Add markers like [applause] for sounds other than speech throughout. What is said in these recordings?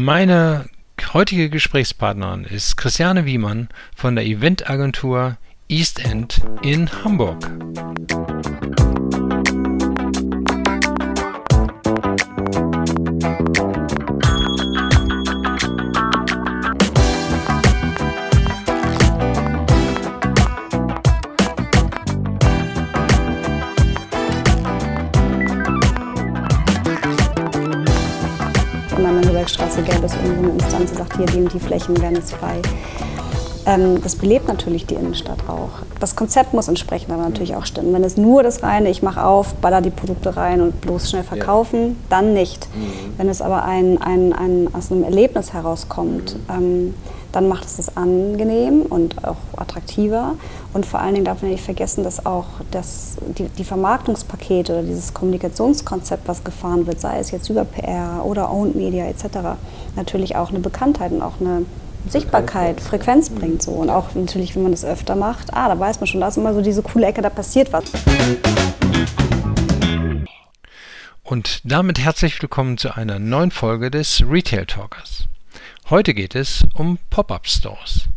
Meine heutige Gesprächspartnerin ist Christiane Wiemann von der Eventagentur East End in Hamburg. Straße gäbe es irgendwo eine Instanz, die sagt, hier die und die Flächen werden jetzt frei. Ähm, das belebt natürlich die Innenstadt auch. Das Konzept muss entsprechend aber natürlich auch stimmen. Wenn es nur das reine, ich mache auf, baller die Produkte rein und bloß schnell verkaufen, ja. dann nicht. Mhm. Wenn es aber ein, ein, ein, aus einem Erlebnis herauskommt, mhm. ähm, dann macht es es angenehm und auch attraktiver. Und vor allen Dingen darf man nicht vergessen, dass auch das, die, die Vermarktungspakete oder dieses Kommunikationskonzept, was gefahren wird, sei es jetzt über PR oder Owned Media etc., natürlich auch eine Bekanntheit und auch eine Sichtbarkeit, Frequenz bringt so. Und auch natürlich, wenn man das öfter macht, ah, da weiß man schon, da ist immer so diese coole Ecke, da passiert was. Und damit herzlich willkommen zu einer neuen Folge des Retail Talkers. Heute geht es um Pop-up-Stores.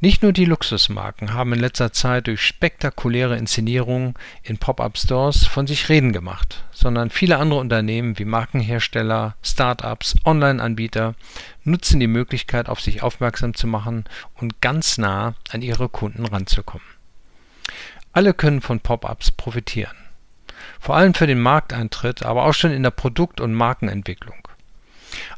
Nicht nur die Luxusmarken haben in letzter Zeit durch spektakuläre Inszenierungen in Pop-up-Stores von sich reden gemacht, sondern viele andere Unternehmen wie Markenhersteller, Start-ups, Online-Anbieter nutzen die Möglichkeit, auf sich aufmerksam zu machen und ganz nah an ihre Kunden ranzukommen. Alle können von Pop-ups profitieren. Vor allem für den Markteintritt, aber auch schon in der Produkt- und Markenentwicklung.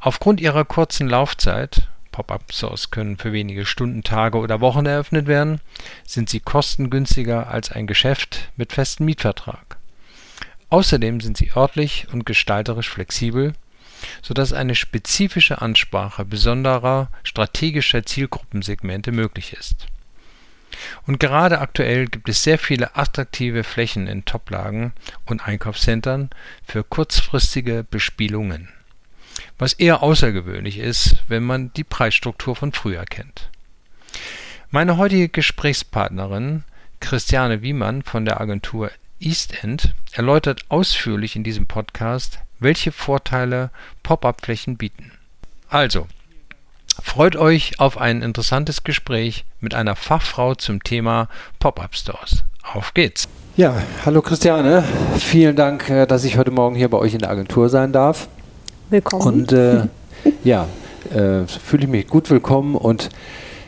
Aufgrund ihrer kurzen Laufzeit (Pop-up-Stores können für wenige Stunden, Tage oder Wochen eröffnet werden) sind sie kostengünstiger als ein Geschäft mit festem Mietvertrag. Außerdem sind sie örtlich und gestalterisch flexibel, so dass eine spezifische Ansprache besonderer strategischer Zielgruppensegmente möglich ist. Und gerade aktuell gibt es sehr viele attraktive Flächen in Toplagen und Einkaufszentren für kurzfristige Bespielungen was eher außergewöhnlich ist, wenn man die Preisstruktur von früher kennt. Meine heutige Gesprächspartnerin Christiane Wiemann von der Agentur East End erläutert ausführlich in diesem Podcast, welche Vorteile Pop-up-Flächen bieten. Also, freut euch auf ein interessantes Gespräch mit einer Fachfrau zum Thema Pop-up-Stores. Auf geht's! Ja, hallo Christiane, vielen Dank, äh, dass ich heute Morgen hier bei euch in der Agentur sein darf. Willkommen. Und äh, ja, äh, fühle ich mich gut willkommen und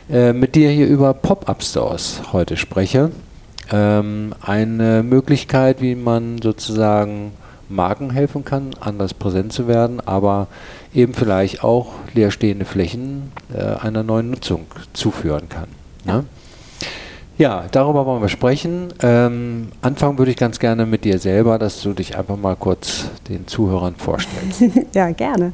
äh, mit dir hier über Pop-up-Stores heute spreche. Ähm, eine Möglichkeit, wie man sozusagen Marken helfen kann, anders präsent zu werden, aber eben vielleicht auch leerstehende Flächen äh, einer neuen Nutzung zuführen kann. Ne? Ja, darüber wollen wir sprechen. Ähm, anfangen würde ich ganz gerne mit dir selber, dass du dich einfach mal kurz den Zuhörern vorstellst. [laughs] ja, gerne.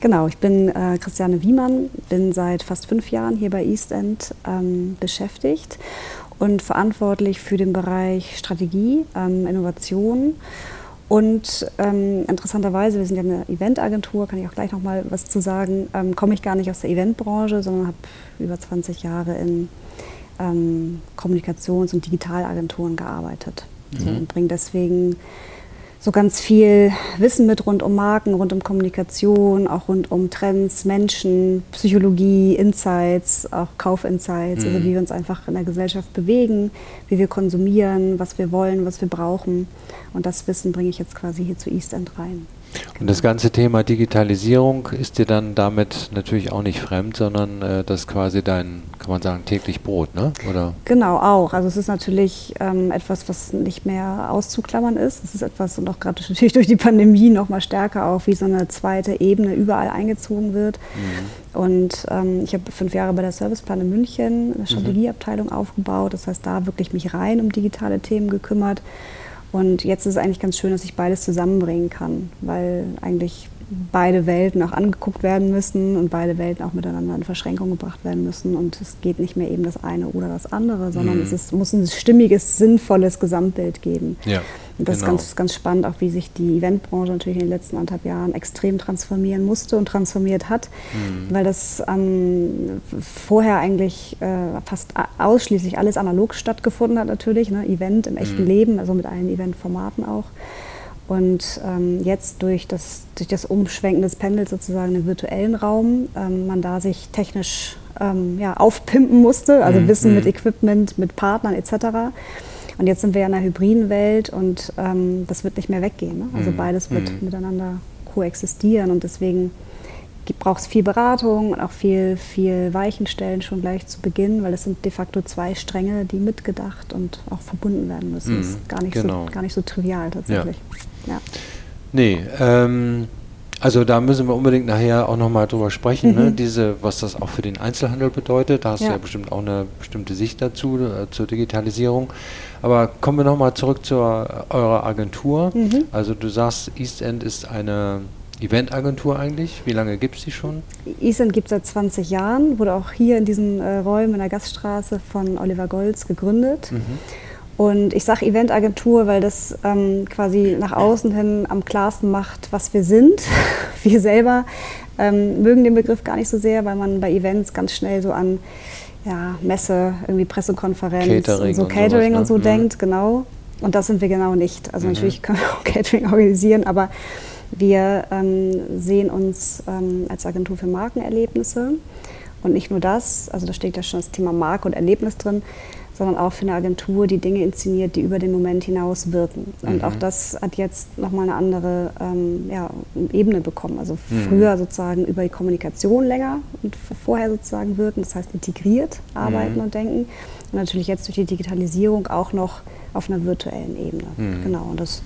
Genau, ich bin äh, Christiane Wiemann, bin seit fast fünf Jahren hier bei East End ähm, beschäftigt und verantwortlich für den Bereich Strategie, ähm, Innovation. Und ähm, interessanterweise, wir sind ja eine Eventagentur, kann ich auch gleich noch mal was zu sagen, ähm, komme ich gar nicht aus der Eventbranche, sondern habe über 20 Jahre in ähm, Kommunikations- und Digitalagenturen gearbeitet mhm. und bringe deswegen so ganz viel Wissen mit rund um Marken, rund um Kommunikation, auch rund um Trends, Menschen, Psychologie, Insights, auch Kaufinsights, also mhm. also wie wir uns einfach in der Gesellschaft bewegen, wie wir konsumieren, was wir wollen, was wir brauchen. Und das Wissen bringe ich jetzt quasi hier zu East End rein. Und das ganze Thema Digitalisierung ist dir dann damit natürlich auch nicht fremd, sondern äh, das ist quasi dein, kann man sagen, täglich Brot, ne? Oder? Genau, auch. Also es ist natürlich ähm, etwas, was nicht mehr auszuklammern ist. Es ist etwas, und auch gerade [laughs] natürlich durch die Pandemie noch mal stärker auch wie so eine zweite Ebene überall eingezogen wird. Mhm. Und ähm, ich habe fünf Jahre bei der Serviceplan in München eine mhm. Strategieabteilung mhm. aufgebaut. Das heißt, da wirklich mich rein um digitale Themen gekümmert. Und jetzt ist es eigentlich ganz schön, dass ich beides zusammenbringen kann, weil eigentlich beide Welten auch angeguckt werden müssen und beide Welten auch miteinander in Verschränkung gebracht werden müssen. Und es geht nicht mehr eben das eine oder das andere, sondern mhm. es ist, muss ein stimmiges, sinnvolles Gesamtbild geben. Ja. Und das genau. ist ganz, ganz spannend, auch wie sich die Eventbranche natürlich in den letzten anderthalb Jahren extrem transformieren musste und transformiert hat, mhm. weil das ähm, vorher eigentlich äh, fast ausschließlich alles analog stattgefunden hat natürlich, ne? Event im echten mhm. Leben, also mit allen Eventformaten auch. Und ähm, jetzt durch das, durch das Umschwenken des Pendels sozusagen im virtuellen Raum, ähm, man da sich technisch ähm, ja, aufpimpen musste, also mhm. Wissen mit mhm. Equipment, mit Partnern etc. Und jetzt sind wir in einer hybriden Welt und ähm, das wird nicht mehr weggehen. Ne? Also mhm. beides wird mhm. miteinander koexistieren und deswegen braucht es viel Beratung und auch viel, viel Weichenstellen schon gleich zu Beginn, weil es sind de facto zwei Stränge, die mitgedacht und auch verbunden werden müssen. Mhm, das ist gar nicht, genau. so, gar nicht so trivial tatsächlich. Ja. ja. Nee, ähm, also da müssen wir unbedingt nachher auch nochmal drüber sprechen, ne? mhm. ne? Diese, was das auch für den Einzelhandel bedeutet. Da hast ja. du ja bestimmt auch eine bestimmte Sicht dazu, äh, zur Digitalisierung. Aber kommen wir nochmal zurück zu eurer Agentur. Mhm. Also du sagst, East End ist eine Eventagentur eigentlich? Wie lange gibt es die schon? Eastend gibt es seit 20 Jahren, wurde auch hier in diesen äh, Räumen in der Gaststraße von Oliver Golz gegründet. Mhm. Und ich sage Eventagentur, weil das ähm, quasi nach außen hin am klarsten macht, was wir sind. [laughs] wir selber ähm, mögen den Begriff gar nicht so sehr, weil man bei Events ganz schnell so an ja, Messe, irgendwie Pressekonferenz Catering und so Catering und, sowas, und so ne? denkt, genau. Und das sind wir genau nicht. Also mhm. natürlich können wir auch [laughs] Catering organisieren, aber wir ähm, sehen uns ähm, als Agentur für Markenerlebnisse und nicht nur das, also da steht ja schon das Thema Marke und Erlebnis drin, sondern auch für eine Agentur, die Dinge inszeniert, die über den Moment hinaus wirken. Und mhm. auch das hat jetzt nochmal eine andere ähm, ja, Ebene bekommen. Also mhm. früher sozusagen über die Kommunikation länger und vorher sozusagen wirken, das heißt integriert arbeiten mhm. und denken. Und natürlich jetzt durch die Digitalisierung auch noch auf einer virtuellen Ebene. Mhm. Genau, und das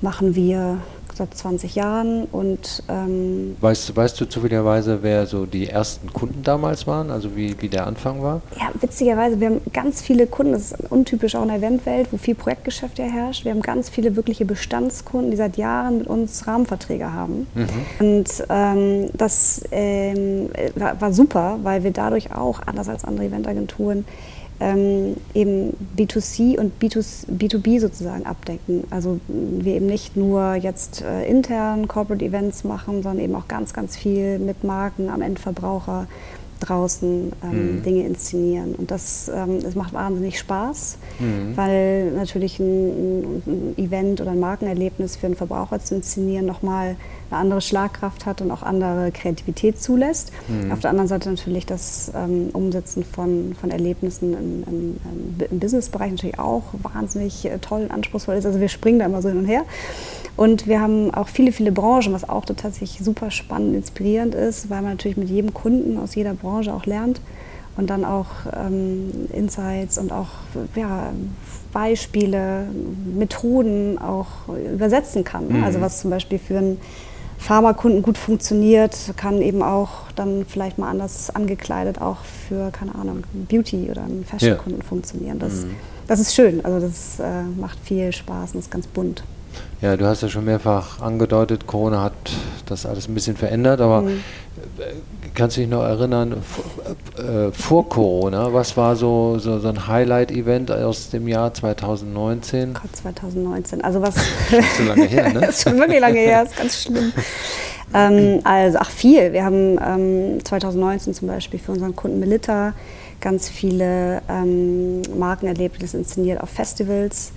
machen wir seit 20 Jahren. Und, ähm weißt, weißt du zufälligerweise, wer so die ersten Kunden damals waren, also wie, wie der Anfang war? Ja, witzigerweise, wir haben ganz viele Kunden, das ist untypisch auch in der Eventwelt, wo viel Projektgeschäft ja herrscht. Wir haben ganz viele wirkliche Bestandskunden, die seit Jahren mit uns Rahmenverträge haben. Mhm. Und ähm, das ähm, war, war super, weil wir dadurch auch, anders als andere Eventagenturen, ähm, eben B2C und B2B sozusagen abdecken. Also wir eben nicht nur jetzt äh, intern Corporate Events machen, sondern eben auch ganz, ganz viel mit Marken am Endverbraucher draußen ähm, mhm. Dinge inszenieren. Und das, ähm, das macht wahnsinnig Spaß, mhm. weil natürlich ein, ein, Event oder ein Markenerlebnis für einen Verbraucher zu inszenieren nochmal eine andere Schlagkraft hat und auch andere Kreativität zulässt. Mhm. Auf der anderen Seite natürlich das ähm, Umsetzen von, von Erlebnissen im, im, im Businessbereich natürlich auch wahnsinnig äh, toll und anspruchsvoll ist. Also wir springen da immer so hin und her. Und wir haben auch viele, viele Branchen, was auch tatsächlich super spannend, inspirierend ist, weil man natürlich mit jedem Kunden aus jeder Branche auch lernt und dann auch ähm, Insights und auch ja, Beispiele, Methoden auch übersetzen kann. Mhm. Also was zum Beispiel für einen Pharmakunden gut funktioniert, kann eben auch dann vielleicht mal anders angekleidet auch für, keine Ahnung, Beauty- oder einen Fashion-Kunden ja. funktionieren. Das, mhm. das ist schön, also das äh, macht viel Spaß und ist ganz bunt. Ja, du hast ja schon mehrfach angedeutet, Corona hat das alles ein bisschen verändert, aber mhm. kannst du dich noch erinnern, äh, vor Corona, was war so, so, so ein Highlight-Event aus dem Jahr 2019? Gott, 2019, also was... so lange her, ne? das [laughs] ist schon wirklich lange her, ist ganz schlimm. Ähm, also, ach viel, wir haben ähm, 2019 zum Beispiel für unseren Kunden Melitta ganz viele ähm, Markenerlebnisse inszeniert auf Festivals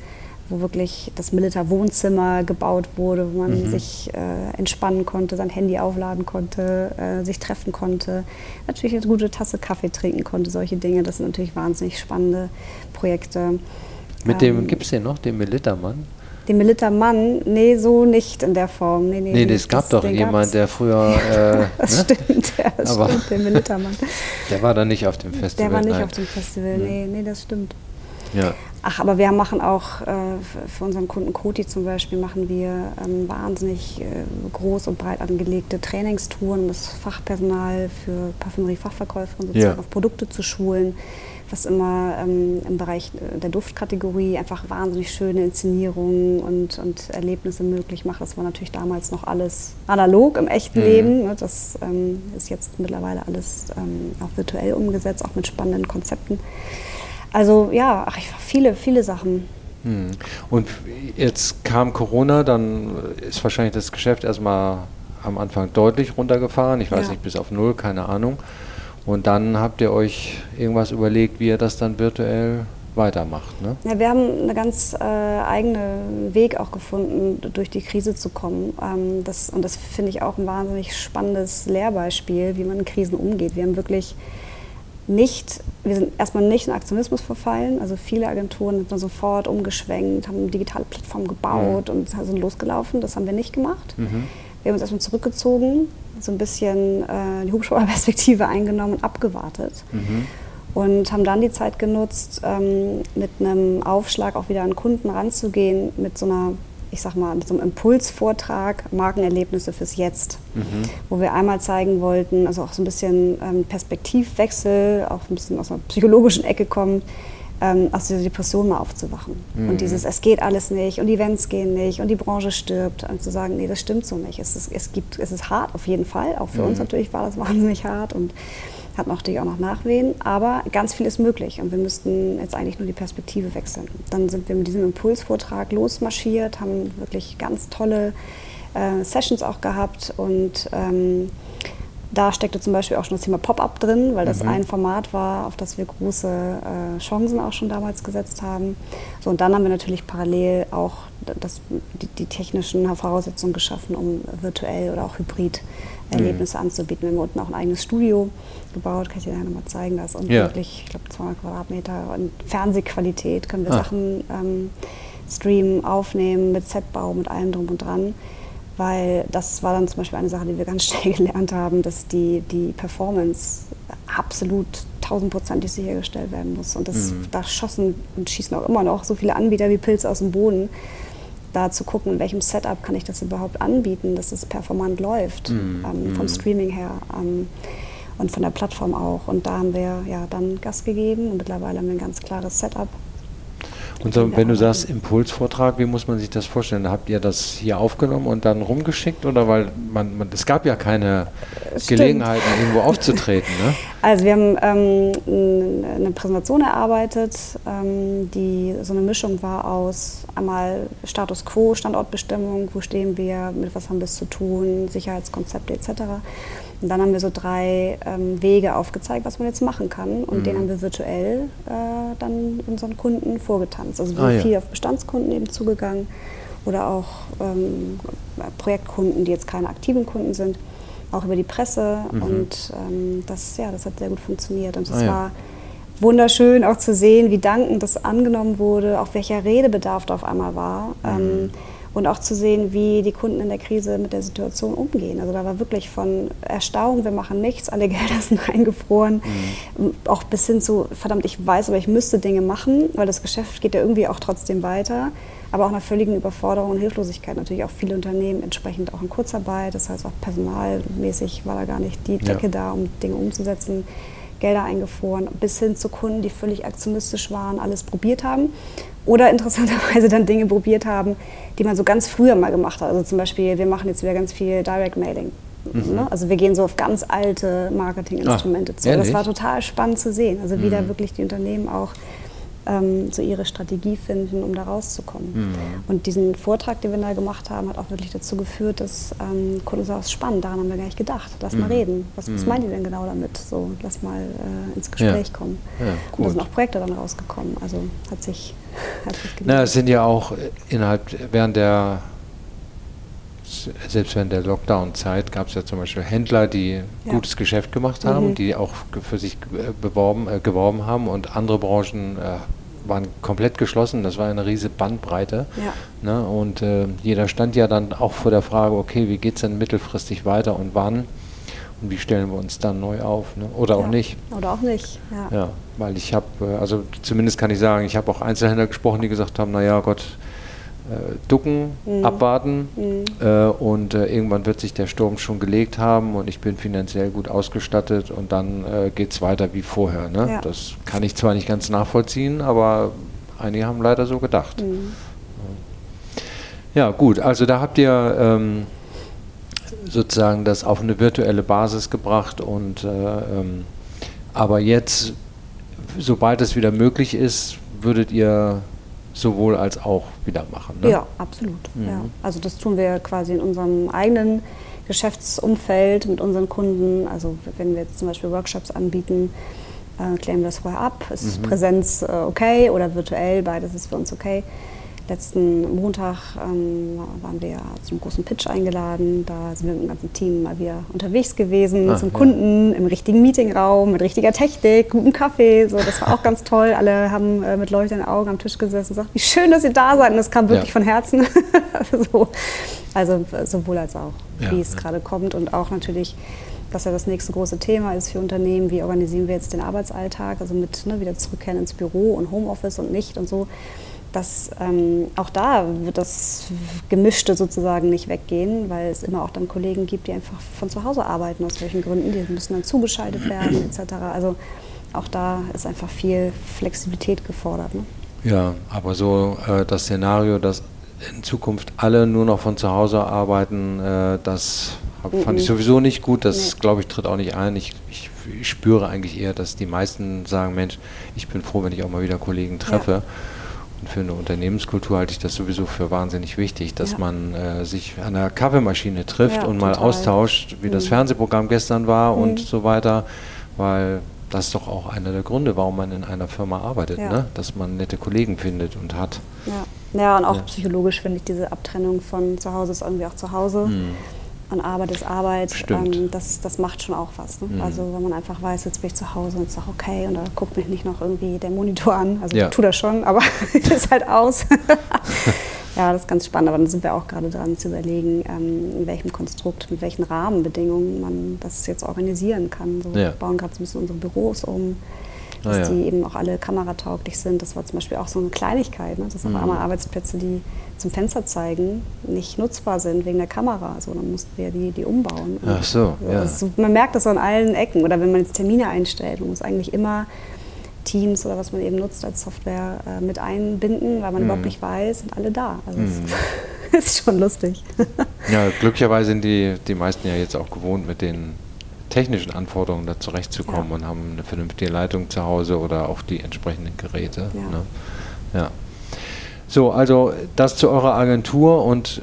wo wirklich das Militär-Wohnzimmer gebaut wurde, wo man mhm. sich äh, entspannen konnte, sein Handy aufladen konnte, äh, sich treffen konnte, natürlich eine gute Tasse Kaffee trinken konnte, solche Dinge. Das sind natürlich wahnsinnig spannende Projekte. Mit dem, ähm, gibt es den noch, den Militermann? Den Militermann, nee, so nicht in der Form. Nee, nee, nee es gab doch jemand, der früher. [laughs] Äh, das ne? stimmt, ja, das Aber stimmt, der Militermann. [laughs] Der war da nicht auf dem Festival. Der war nicht nein. auf dem Festival, nee, nee, das stimmt. Ja. Ach, aber wir machen auch äh, für unseren Kunden Koti zum Beispiel machen wir ähm, wahnsinnig äh, groß und breit angelegte Trainingstouren, um das Fachpersonal für Parfümerie-Fachverkäufer sozusagen ja. auf Produkte zu schulen, was immer ähm, im Bereich äh, der Duftkategorie einfach wahnsinnig schöne Inszenierungen und, und Erlebnisse möglich macht. Das war natürlich damals noch alles analog im echten mhm. Leben. Ne? Das ähm, ist jetzt mittlerweile alles ähm, auch virtuell umgesetzt, auch mit spannenden Konzepten. Also ja, ach, viele, viele Sachen. Hm. Und jetzt kam Corona, dann ist wahrscheinlich das Geschäft erstmal am Anfang deutlich runtergefahren. Ich weiß ja. nicht, bis auf null, keine Ahnung. Und dann habt ihr euch irgendwas überlegt, wie ihr das dann virtuell weitermacht. Ne? Ja, wir haben einen ganz äh, eigenen Weg auch gefunden, durch die Krise zu kommen. Ähm, das, und das finde ich auch ein wahnsinnig spannendes Lehrbeispiel, wie man in Krisen umgeht. Wir haben wirklich nicht, wir sind erstmal nicht in Aktionismus verfallen. Also viele Agenturen sind dann sofort umgeschwenkt, haben digitale Plattformen gebaut mhm. und sind losgelaufen. Das haben wir nicht gemacht. Mhm. Wir haben uns erstmal zurückgezogen, so ein bisschen äh, die Hubschrauberperspektive [laughs] eingenommen und abgewartet. Mhm. Und haben dann die Zeit genutzt, ähm, mit einem Aufschlag auch wieder an Kunden ranzugehen, mit so einer ich sag mal, mit so einem Impulsvortrag Markenerlebnisse fürs Jetzt, mhm. wo wir einmal zeigen wollten, also auch so ein bisschen ähm, Perspektivwechsel, auch ein bisschen aus einer psychologischen Ecke kommt, ähm, aus dieser Depression mal aufzuwachen. Mhm. Und dieses, es geht alles nicht und die Events gehen nicht und die Branche stirbt und zu sagen, nee, das stimmt so nicht. Es ist, es gibt, es ist hart auf jeden Fall, auch für mhm. uns natürlich war das [laughs] wahnsinnig hart und hat natürlich auch noch Nachwehen, aber ganz viel ist möglich und wir müssten jetzt eigentlich nur die Perspektive wechseln. Dann sind wir mit diesem Impulsvortrag losmarschiert, haben wirklich ganz tolle äh, Sessions auch gehabt und ähm, da steckte zum Beispiel auch schon das Thema Pop-up drin, weil das mhm. ein Format war, auf das wir große äh, Chancen auch schon damals gesetzt haben. So, und dann haben wir natürlich parallel auch das, die, die, technischen Voraussetzungen geschaffen, um virtuell oder auch hybrid Erlebnisse mhm. anzubieten. Wir haben unten auch ein eigenes Studio gebaut, kann ich dir nochmal zeigen. Das ist ja. wirklich, ich glaube, 200 Quadratmeter und Fernsehqualität können wir ah. Sachen ähm, streamen, aufnehmen, mit Setbau, mit allem drum und dran. Weil das war dann zum Beispiel eine Sache, die wir ganz [laughs] schnell gelernt haben, dass die, die Performance absolut tausendprozentig sichergestellt werden muss. Und das, mhm. da schossen und schießen auch immer noch so viele Anbieter wie Pilze aus dem Boden da zu gucken, in welchem Setup kann ich das überhaupt anbieten, dass es performant läuft, mm, ähm, vom mm. Streaming her ähm, und von der Plattform auch. Und da haben wir ja dann Gas gegeben und mittlerweile haben wir ein ganz klares Setup. Und so, wenn du sagst Impulsvortrag, wie muss man sich das vorstellen? Habt ihr das hier aufgenommen und dann rumgeschickt oder weil man, man es gab ja keine Stimmt. Gelegenheiten, irgendwo [laughs] aufzutreten? Ne? Also wir haben ähm, eine Präsentation erarbeitet, ähm, die so eine Mischung war aus einmal Status Quo, Standortbestimmung, wo stehen wir, mit was haben wir es zu tun, Sicherheitskonzepte etc. Und dann haben wir so drei ähm, Wege aufgezeigt, was man jetzt machen kann. Und mhm. den haben wir virtuell äh, dann unseren Kunden vorgetanzt. Also wir ah, sind ja. viel auf Bestandskunden eben zugegangen oder auch ähm, Projektkunden, die jetzt keine aktiven Kunden sind, auch über die Presse. Mhm. Und ähm, das, ja, das hat sehr gut funktioniert. Und es ah, ja. war wunderschön auch zu sehen, wie dankend das angenommen wurde, auch welcher Redebedarf da auf einmal war. Mhm. Ähm, und auch zu sehen, wie die Kunden in der Krise mit der Situation umgehen. Also da war wirklich von Erstaunen, wir machen nichts, alle [laughs] Gelder sind eingefroren, mhm. auch bis hin zu, verdammt, ich weiß, aber ich müsste Dinge machen, weil das Geschäft geht ja irgendwie auch trotzdem weiter, aber auch einer völligen Überforderung und Hilflosigkeit. Natürlich auch viele Unternehmen entsprechend auch in Kurzarbeit, das heißt auch personalmäßig war da gar nicht die Decke ja. da, um Dinge umzusetzen. Gelder eingefroren, bis hin zu Kunden, die völlig aktionistisch waren, alles probiert haben oder interessanterweise dann Dinge probiert haben, die man so ganz früher mal gemacht hat. Also zum Beispiel, wir machen jetzt wieder ganz viel Direct Mailing. Mhm. Ne? Also wir gehen so auf ganz alte Marketinginstrumente zu. Das war total spannend zu sehen. Also wie mhm. da wirklich die Unternehmen auch ähm, so ihre Strategie finden, um da rauszukommen. Mhm. Und diesen Vortrag, den wir da gemacht haben, hat auch wirklich dazu geführt, dass ähm, Kunden sagen, spannend, daran haben wir gar nicht gedacht. Lass mhm. mal reden. Was, was mhm. meint ihr denn genau damit? So, lass mal äh, ins Gespräch ja. kommen. Ja, und da sind auch Projekte dann rausgekommen. Also hat sich, [laughs] hat sich Na, es sind ja auch innerhalb, während der selbst während der Lockdown-Zeit gab es ja zum Beispiel Händler, die ja. gutes Geschäft gemacht haben, mhm. die auch für sich beworben, äh, geworben haben und andere Branchen äh, waren komplett geschlossen. Das war eine riesige Bandbreite. Ja. Ne? Und äh, jeder stand ja dann auch vor der Frage, okay, wie geht es denn mittelfristig weiter und wann? Und wie stellen wir uns dann neu auf? Ne? Oder ja. auch nicht. Oder auch nicht, ja. ja weil ich habe, äh, also zumindest kann ich sagen, ich habe auch Einzelhändler gesprochen, die gesagt haben, naja Gott, äh, ducken, mhm. abwarten mhm. Äh, und äh, irgendwann wird sich der Sturm schon gelegt haben und ich bin finanziell gut ausgestattet und dann äh, geht es weiter wie vorher. Ne? Ja. Das kann ich zwar nicht ganz nachvollziehen, aber einige haben leider so gedacht. Mhm. Ja gut, also da habt ihr ähm, sozusagen das auf eine virtuelle Basis gebracht und äh, ähm, aber jetzt, sobald es wieder möglich ist, würdet ihr sowohl als auch wieder machen. Ne? Ja, absolut. Mhm. Ja. Also das tun wir quasi in unserem eigenen Geschäftsumfeld mit unseren Kunden. Also wenn wir jetzt zum Beispiel Workshops anbieten, äh, klären wir das vorher ab. Ist mhm. Präsenz äh, okay oder virtuell? Beides ist für uns okay. Letzten Montag ähm, waren wir zum großen Pitch eingeladen. Da sind wir mit dem ganzen Team mal wieder unterwegs gewesen, ah, zum ja. Kunden, im richtigen Meetingraum, mit richtiger Technik, gutem Kaffee. So, das war auch [laughs] ganz toll. Alle haben äh, mit leuchtenden Augen am Tisch gesessen und gesagt, wie schön, dass ihr da seid. Und das kam wirklich ja. von Herzen. [laughs] so, also sowohl als auch, ja, wie es gerade kommt und auch natürlich was ja das nächste große Thema ist für Unternehmen, wie organisieren wir jetzt den Arbeitsalltag, also mit ne, wieder zurückkehren ins Büro und Homeoffice und nicht und so dass ähm, auch da wird das Gemischte sozusagen nicht weggehen, weil es immer auch dann Kollegen gibt, die einfach von zu Hause arbeiten, aus welchen Gründen, die müssen dann zugeschaltet werden etc. Also auch da ist einfach viel Flexibilität gefordert. Ne? Ja, aber so äh, das Szenario, dass in Zukunft alle nur noch von zu Hause arbeiten, äh, das hab, fand ich sowieso nicht gut. Das, nee. glaube ich, tritt auch nicht ein. Ich, ich, ich, spüre eigentlich eher, dass die meisten sagen, Mensch, ich bin froh, wenn ich auch mal wieder Kollegen treffe. Ja. Und für eine Unternehmenskultur halte ich das sowieso für wahnsinnig wichtig, dass ja. man äh, sich an der Kaffeemaschine trifft ja, und mal austauscht, wie mhm. das Fernsehprogramm gestern war mhm. und so weiter, weil das ist doch auch einer der Gründe, warum man in einer Firma arbeitet, ja. ne? dass man nette Kollegen findet und hat. Ja, ja und auch psychologisch finde ich diese Abtrennung von zu Hause ist irgendwie auch zu Hause. Mhm und Arbeit ist Arbeit, ähm, das, das macht schon auch was. Ne? Mhm. Also wenn man einfach weiß, jetzt bin ich zu Hause und ist auch okay und da guckt mich nicht noch irgendwie der Monitor an. Also ja. tu das schon, aber [laughs] ist halt aus. [laughs] ja, das ist ganz spannend, aber dann sind wir auch gerade dran zu überlegen, ähm, in welchem Konstrukt, mit welchen Rahmenbedingungen man das jetzt organisieren kann. So, ja. Wir bauen gerade so ein bisschen unsere Büros um dass ah, ja. die eben auch alle kameratauglich sind. Das war zum Beispiel auch so eine Kleinigkeit, ne? dass mhm. auf einmal Arbeitsplätze, die zum Fenster zeigen, nicht nutzbar sind wegen der Kamera. Also dann mussten wir die, die umbauen. Ach so, ja. Also man merkt das so an allen Ecken. Oder wenn man jetzt Termine einstellt, man muss eigentlich immer Teams oder was man eben nutzt als Software äh, mit einbinden, weil man mhm. überhaupt nicht weiß, sind alle da. Also mhm. das [laughs] ist schon lustig. ja, glücklicherweise sind die, die meisten ja jetzt auch gewohnt mit den technischen Anforderungen da zurechtzukommen ja. und haben eine vernünftige Leitung zu Hause oder auch die entsprechenden Geräte. Ja. Ne? ja. So, also das zu eurer Agentur und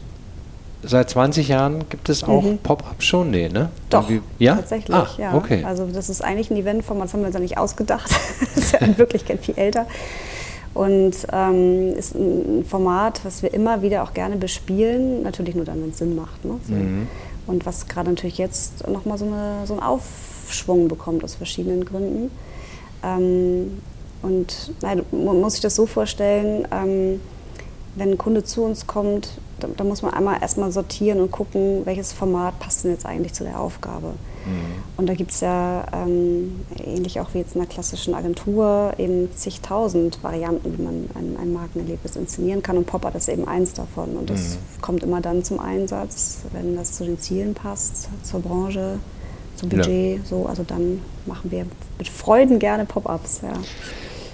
seit 20 Jahren gibt es auch mhm. Pop-up schon? Nee, ne? Doch, ja? tatsächlich, ah, ja. Okay. Also das ist eigentlich ein Eventformat, das haben wir uns ja nicht ausgedacht. [laughs] das ist ja in Wirklichkeit viel älter. Und ähm, ist ein Format, was wir immer wieder auch gerne bespielen, natürlich nur dann, wenn es Sinn macht. Ne? So. Mhm. Und was gerade natürlich jetzt nochmal so, so einen Aufschwung bekommt aus verschiedenen Gründen. Ähm, und nein, man muss sich das so vorstellen, ähm, wenn ein Kunde zu uns kommt, da, da muss man einmal erstmal sortieren und gucken, welches Format passt denn jetzt eigentlich zu der Aufgabe. Mhm. Und da gibt es ja, ähm, ähnlich auch wie jetzt in einer klassischen Agentur, eben zigtausend Varianten, wie man ein, ein Markenerlebnis inszenieren kann. Und Pop-Art ist eben eins davon. Und das mhm. kommt immer dann zum Einsatz, wenn das zu den Zielen passt, zur Branche, zum Budget. Ja. So, also dann machen wir mit Freuden gerne Pop-Ups. Ja.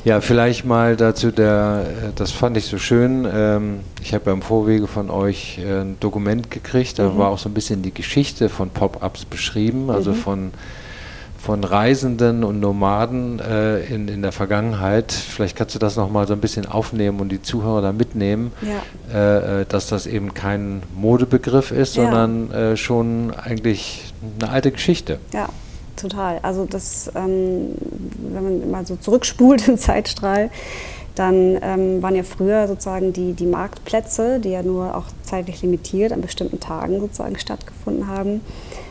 Ja, vielleicht mal dazu, der, äh, das fand ich so schön. Ähm, ich habe ja im Vorwege von euch äh, ein Dokument gekriegt, da mhm. war auch so ein bisschen die Geschichte von Pop-ups beschrieben, also mhm. von, von Reisenden und Nomaden äh, in, in der Vergangenheit. Vielleicht kannst du das nochmal so ein bisschen aufnehmen und die Zuhörer da mitnehmen, ja. dass das eben kein Modebegriff ist, ja. sondern schon eigentlich eine alte Geschichte. Ja total. Also das, ähm, wenn man mal so zurückspult im Zeitstrahl, dann ähm, waren ja früher sozusagen die, die Marktplätze, die ja nur auch zeitlich limitiert an bestimmten Tagen sozusagen stattgefunden haben,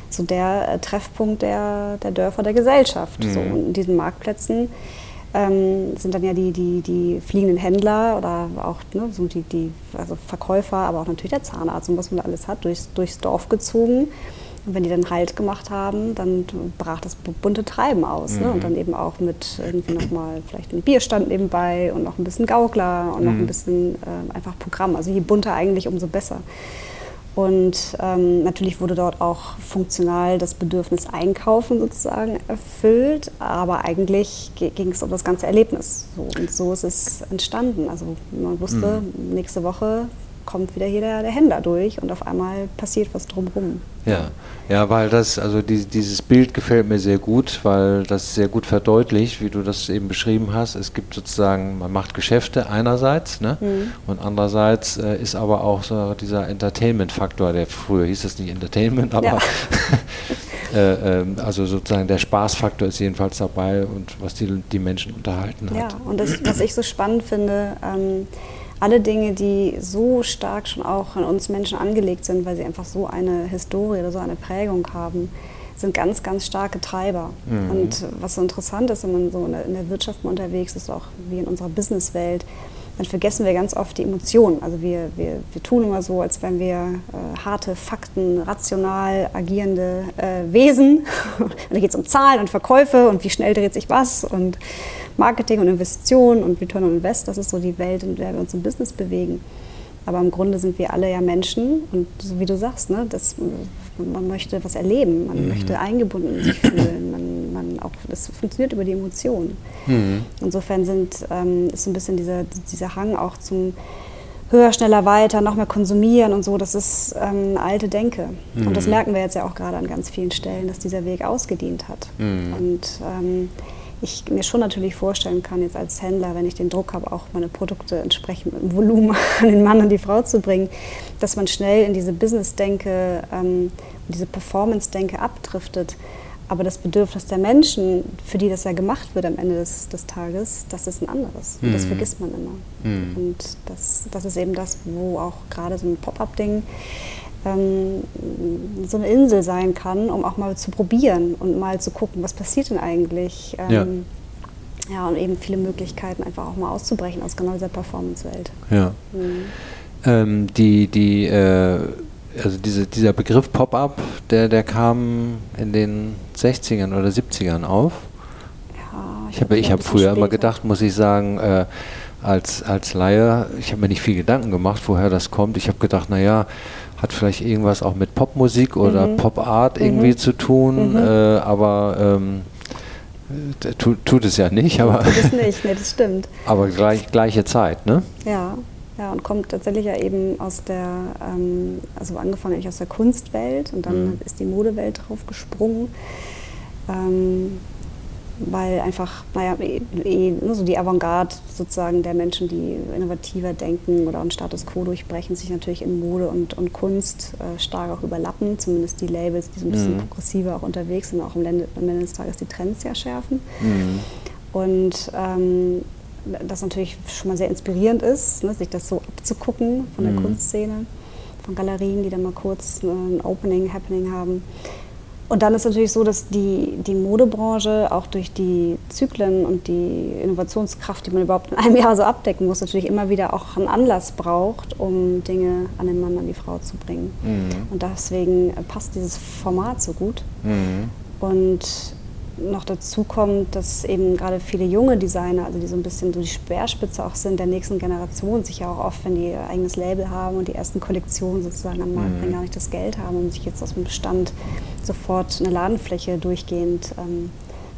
so der äh, Treffpunkt der, der Dörfer der Gesellschaft. Mhm. So, und in diesen Marktplätzen ähm, sind dann ja die, die, die fliegenden Händler oder auch ne, so die, die also Verkäufer, aber auch natürlich der Zahnarzt und was man da alles hat, durchs, durchs Dorf gezogen und wenn die dann Halt gemacht haben, dann brach das bunte Treiben aus. Mhm. Ne? Und mhm. dann eben auch mit irgendwie nochmal vielleicht einem Bierstand nebenbei und noch ein bisschen Gaukler und mhm. noch ein mhm. bisschen äh, einfach Programm. Also je bunter eigentlich, umso besser. Und ähm, natürlich wurde dort auch funktional das Bedürfnis Einkaufen sozusagen erfüllt, aber eigentlich ging es um das ganze Erlebnis. So, und so ist es entstanden. Also man wusste, mhm. nächste Woche kommt wieder hier der, der Händler durch und auf einmal passiert was drumherum. Ja, ja, weil das, also die, dieses Bild gefällt mir sehr gut, weil das sehr gut verdeutlicht, wie du das eben beschrieben hast. Es gibt sozusagen, man macht Geschäfte einerseits, ne? Mhm. und andererseits äh, ist aber auch so dieser Entertainment-Faktor, der früher hieß das nicht Entertainment, aber ja. [laughs] Äh, ähm, also sozusagen der Spaßfaktor ist jedenfalls dabei und was die, die Menschen unterhalten hat. Ja, und das, was ich so spannend finde, ähm, alle Dinge, die so stark schon auch in uns Menschen angelegt sind, weil sie einfach so eine Historie oder so eine Prägung haben, sind ganz, ganz starke Treiber. Mhm. Und was so interessant ist, wenn man so in der, Wirtschaft unterwegs ist, auch wie in unserer Businesswelt, dann vergessen wir ganz oft die Emotionen. Also wir, wir, wir tun immer so, als wären wir äh, harte Fakten, rational agierende äh, Wesen. [laughs] und da geht es um Zahlen und Verkäufe und wie schnell dreht sich was und Marketing und Investitionen und Return on Invest. Das ist so die Welt, in der wir uns im Business bewegen. Aber im Grunde sind wir alle ja Menschen und so wie du sagst, ne, das, man möchte was erleben, man mhm. möchte eingebunden sich fühlen, man, man auch, das funktioniert über die Emotionen. Mhm. Insofern sind, ähm, ist so ein bisschen dieser, dieser Hang auch zum höher, schneller, weiter, noch mehr konsumieren und so, das ist ähm, alte Denke. Mhm. Und das mhm. merken wir jetzt ja auch gerade an ganz vielen Stellen, dass dieser Weg ausgedient hat. Mhm. Und ähm, ich mir schon natürlich vorstellen kann, jetzt als Händler, wenn ich den Druck habe, auch meine Produkte entsprechend mit dem Volumen [laughs] an den Mann und die Frau zu bringen, dass man schnell in diese Business-Denke, ähm, diese Performance-Denke abdriftet. Aber das Bedürfnis der Menschen, für die das ja gemacht wird am Ende des, des Tages, das ist ein anderes. Und das mhm. vergisst man immer. Mhm. Und das, das ist eben das, wo auch gerade so ein Pop-up-Ding ähm, so eine Insel sein kann, um auch mal zu probieren und mal zu gucken, was passiert denn eigentlich. Ähm, ja. ja. und eben viele Möglichkeiten einfach auch mal auszubrechen aus genau dieser Performance-Welt. Ja. Mhm. Ähm, die, die, äh, also diese, dieser Begriff Pop-up, der, der kam in den 60ern oder 70ern auf. Ja, ich habe ich hab früher später. immer gedacht, muss ich sagen, äh, als, als Laie, ich habe mir nicht viel Gedanken gemacht, woher das kommt. Ich habe gedacht, naja, hat vielleicht irgendwas auch mit Popmusik oder mhm. Popart irgendwie mhm. zu tun, mhm. äh, aber ähm, tu, tut es ja nicht. Aber tut es [laughs] nicht, nee, das stimmt. aber gleich, gleiche Zeit, ne? Ja, ja, und kommt tatsächlich ja eben aus der, ähm, also angefangen eigentlich aus der Kunstwelt und dann mhm. ist die Modewelt drauf gesprungen. Ähm, weil einfach, naja, eh, eh, ne, so die Avantgarde sozusagen der Menschen, die innovativer denken oder einen Status quo durchbrechen, sich natürlich in Mode und, und Kunst äh, stark auch überlappen, zumindest die Labels, die so ein bisschen mhm. progressiver auch unterwegs sind, auch am Ende, am Ende des Tages die Trends ja schärfen. Mhm. Und ähm, das natürlich schon mal sehr inspirierend ist, ne, sich das so abzugucken von der mhm. Kunstszene, von Galerien, die dann mal kurz ein Opening, Happening haben. Und dann ist natürlich so, dass die, die Modebranche auch durch die Zyklen und die Innovationskraft, die man überhaupt in einem Jahr so abdecken muss, natürlich immer wieder auch einen Anlass braucht, um Dinge an den Mann, an die Frau zu bringen. Mhm. Und deswegen passt dieses Format so gut. Mhm. Und noch dazu kommt, dass eben gerade viele junge Designer, also die so ein bisschen so die Speerspitze auch sind der nächsten Generation, sich ja auch oft, wenn die ihr eigenes Label haben und die ersten Kollektionen sozusagen am Markt mhm. gar nicht das Geld haben, um sich jetzt aus dem Bestand sofort eine Ladenfläche durchgehend ähm,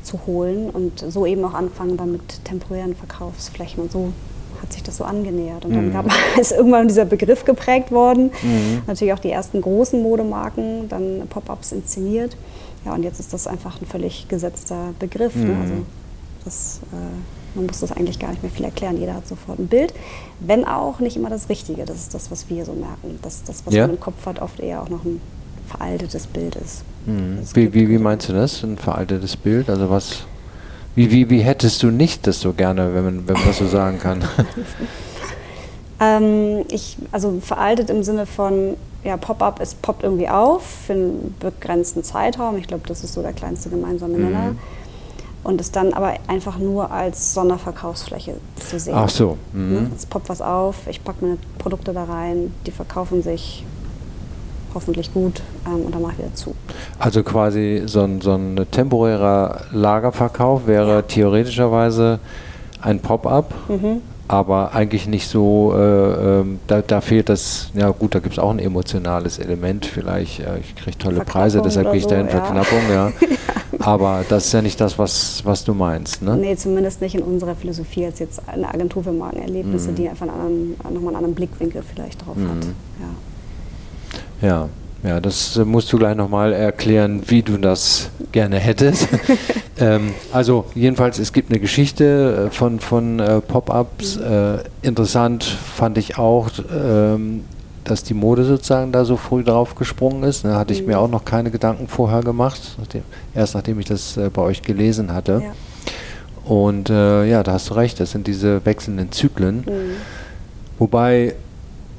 zu holen und so eben auch anfangen dann mit temporären Verkaufsflächen und so hat sich das so angenähert. Und dann mhm. gab, [laughs] ist irgendwann dieser Begriff geprägt worden. Mhm. Natürlich auch die ersten großen Modemarken, dann Pop-ups inszeniert. Ja, und jetzt ist das einfach ein völlig gesetzter Begriff. Ne? Mhm. Ne? Also das, äh, man muss das eigentlich gar nicht mehr viel erklären. Jeder hat sofort ein Bild, wenn auch nicht immer das Richtige. Das ist das, was wir so merken. Dass das, was ja. man im Kopf hat, oft eher auch noch ein veraltetes Bild ist. Mhm. Wie, wie, wie meinst du das, ein veraltetes Bild? Also was, wie, wie, wie hättest du nicht das so gerne, wenn man, wenn man das so sagen kann? [laughs] ähm, ich, also veraltet im Sinne von, ja, Pop-up, es poppt irgendwie auf für einen begrenzten Zeitraum. Ich glaube, das ist so der kleinste gemeinsame Nenner. Mhm. Und es dann aber einfach nur als Sonderverkaufsfläche zu sehen. Ach so. Mhm. Ne? Es poppt was auf, ich packe meine Produkte da rein, die verkaufen sich hoffentlich gut ähm, und dann mache ich wieder zu. Also quasi so ein, so ein temporärer Lagerverkauf wäre ja. theoretischerweise ein Pop-up. Mhm aber eigentlich nicht so, äh, ähm, da, da, fehlt das, ja gut, da gibt es auch ein emotionales Element, vielleicht, äh, ich kriege tolle Preise, deshalb gehe ich so, dahin, ja. Verknappung, [laughs] ja. aber das ist ja nicht das, was, was du meinst, ne? Nee, zumindest nicht in unserer Philosophie als jetzt eine Agentur für Markenerlebnisse, mhm. die einfach einen anderen, nochmal einen anderen Blickwinkel vielleicht drauf mhm. hat, ja. Ja. Ja, das äh, musst du gleich nochmal erklären, wie du das gerne hättest. [laughs] ähm, also jedenfalls, es gibt eine Geschichte äh, von, von äh, Pop-ups. Äh, interessant fand ich auch, ähm, dass die Mode sozusagen da so früh drauf gesprungen ist. Da ne? hatte ich mhm. mir auch noch keine Gedanken vorher gemacht, nachdem, erst nachdem ich das äh, bei euch gelesen hatte. Ja. Und äh, ja, da hast du recht, das sind diese wechselnden Zyklen. Mhm. Wobei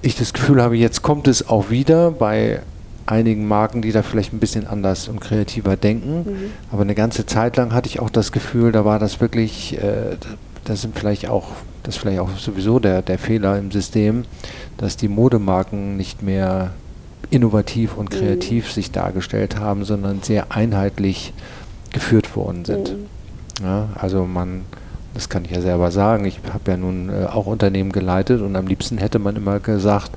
ich das Gefühl habe, jetzt kommt es auch wieder bei einigen Marken, die da vielleicht ein bisschen anders und kreativer denken. Mhm. Aber eine ganze Zeit lang hatte ich auch das Gefühl, da war das wirklich, äh, das sind vielleicht auch, das ist vielleicht auch sowieso der, der Fehler im System, dass die Modemarken nicht mehr innovativ und kreativ mhm. sich dargestellt haben, sondern sehr einheitlich geführt worden sind. Mhm. Ja, also man, das kann ich ja selber sagen, ich habe ja nun äh, auch Unternehmen geleitet und am liebsten hätte man immer gesagt,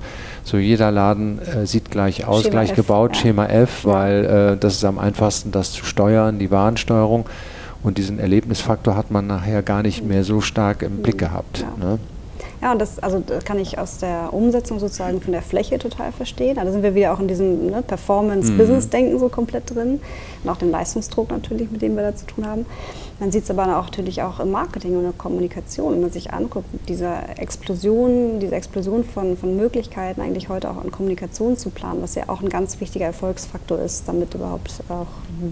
so jeder Laden äh, sieht gleich aus, Schema gleich F, gebaut, ja. Schema F, weil äh, das ist am einfachsten, das zu steuern, die Warensteuerung. Und diesen Erlebnisfaktor hat man nachher gar nicht mehr so stark im Blick gehabt. Ja. Ne? Ja, und das, also, das kann ich aus der Umsetzung sozusagen von der Fläche total verstehen. Da also sind wir wieder auch in diesem ne, Performance-Business-Denken so komplett drin. Und auch dem Leistungsdruck natürlich, mit dem wir da zu tun haben. Man sieht es aber auch natürlich auch im Marketing und in der Kommunikation, wenn man sich anguckt, diese Explosion, diese Explosion von, von Möglichkeiten eigentlich heute auch in Kommunikation zu planen, was ja auch ein ganz wichtiger Erfolgsfaktor ist, damit überhaupt auch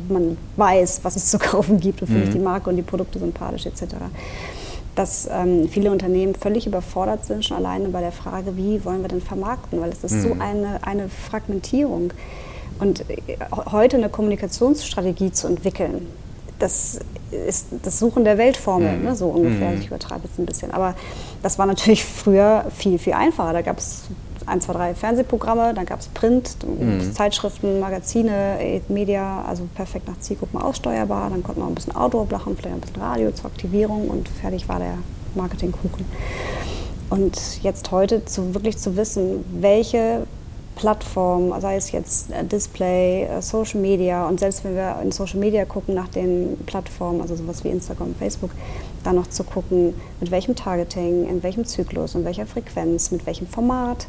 man weiß, was es zu kaufen gibt und finde ich mhm. die Marke und die Produkte sympathisch etc dass ähm, viele Unternehmen völlig überfordert sind, schon alleine bei der Frage, wie wollen wir denn vermarkten, weil es ist mhm. so eine, eine Fragmentierung. Und äh, heute eine Kommunikationsstrategie zu entwickeln, das ist das Suchen der Weltformel, mhm. ne, so ungefähr. Mhm. Ich übertreibe jetzt ein bisschen. Aber das war natürlich früher viel, viel einfacher. Da gab es ein, zwei, drei Fernsehprogramme, dann gab es Print, mhm. Zeitschriften, Magazine, Media, also perfekt nach Zielgruppen aussteuerbar. Dann konnte man ein bisschen Outdoor machen, vielleicht ein bisschen Radio zur Aktivierung und fertig war der Marketingkuchen. Und jetzt heute zu, wirklich zu wissen, welche Plattform, sei es jetzt äh, Display, äh, Social Media und selbst wenn wir in Social Media gucken nach den Plattformen, also sowas wie Instagram, Facebook, dann noch zu gucken, mit welchem Targeting, in welchem Zyklus, in welcher Frequenz, mit welchem Format,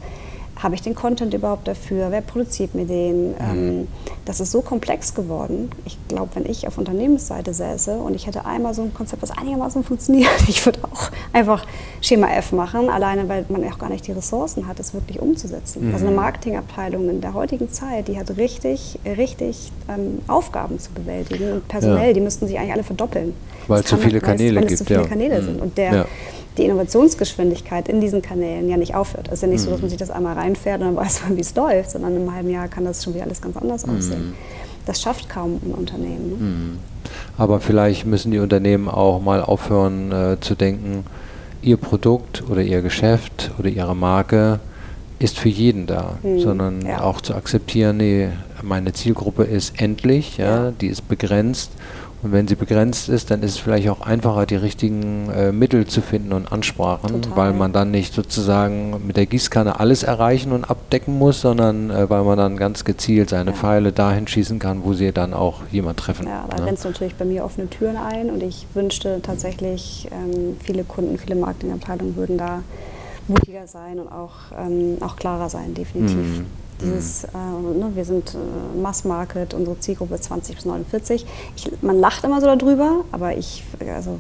habe ich den Content überhaupt dafür? Wer produziert mir den? Mhm. Ähm, das ist so komplex geworden. Ich glaube, wenn ich auf Unternehmensseite säße und ich hätte einmal so ein Konzept, was einigermaßen funktioniert, [laughs] ich würde auch einfach Schema F machen, alleine weil man auch gar nicht die Ressourcen hat, es wirklich umzusetzen. Mhm. Also eine Marketingabteilung in der heutigen Zeit, die hat richtig, richtig ähm, Aufgaben zu bewältigen und personell, ja. die müssten sich eigentlich alle verdoppeln. Weil es zu viele Kanäle weil, weil gibt. Es zu viele ja. Kanäle mhm. sind. Und der, ja die Innovationsgeschwindigkeit in diesen Kanälen ja nicht aufhört. Es ist ja nicht mhm. so, dass man mhm. sich das einmal reinfährt und dann weiß man, wie es läuft, sondern im halben Jahr kann das schon wieder alles ganz anders mhm. aussehen. Das schafft kaum ein Unternehmen. Ne? Mhm. Aber vielleicht müssen die Unternehmen auch mal aufhören äh, zu denken, ihr Produkt oder ihr Geschäft oder ihre Marke ist für jeden da, mhm. sondern ja. auch zu akzeptieren, nee, meine Zielgruppe ist endlich, ja, ja. die ist begrenzt und wenn sie begrenzt ist, dann ist es vielleicht auch einfacher, die richtigen äh, Mittel zu finden und Ansprachen, Total. weil man dann nicht sozusagen mit der Gießkanne alles erreichen und abdecken muss, sondern äh, weil man dann ganz gezielt seine ja. Pfeile dahin schießen kann, wo sie dann auch jemand treffen. Ja, da ne? rennst du natürlich bei mir offene Türen ein und ich wünschte tatsächlich, ähm, viele Kunden, viele Marketingabteilungen würden da mutiger sein und auch, ähm, auch klarer sein, definitiv. Mhm. Dieses, äh, ne, wir sind äh, Mass-Market, unsere Zielgruppe 20 bis 49. Ich, man lacht immer so darüber, aber ich also,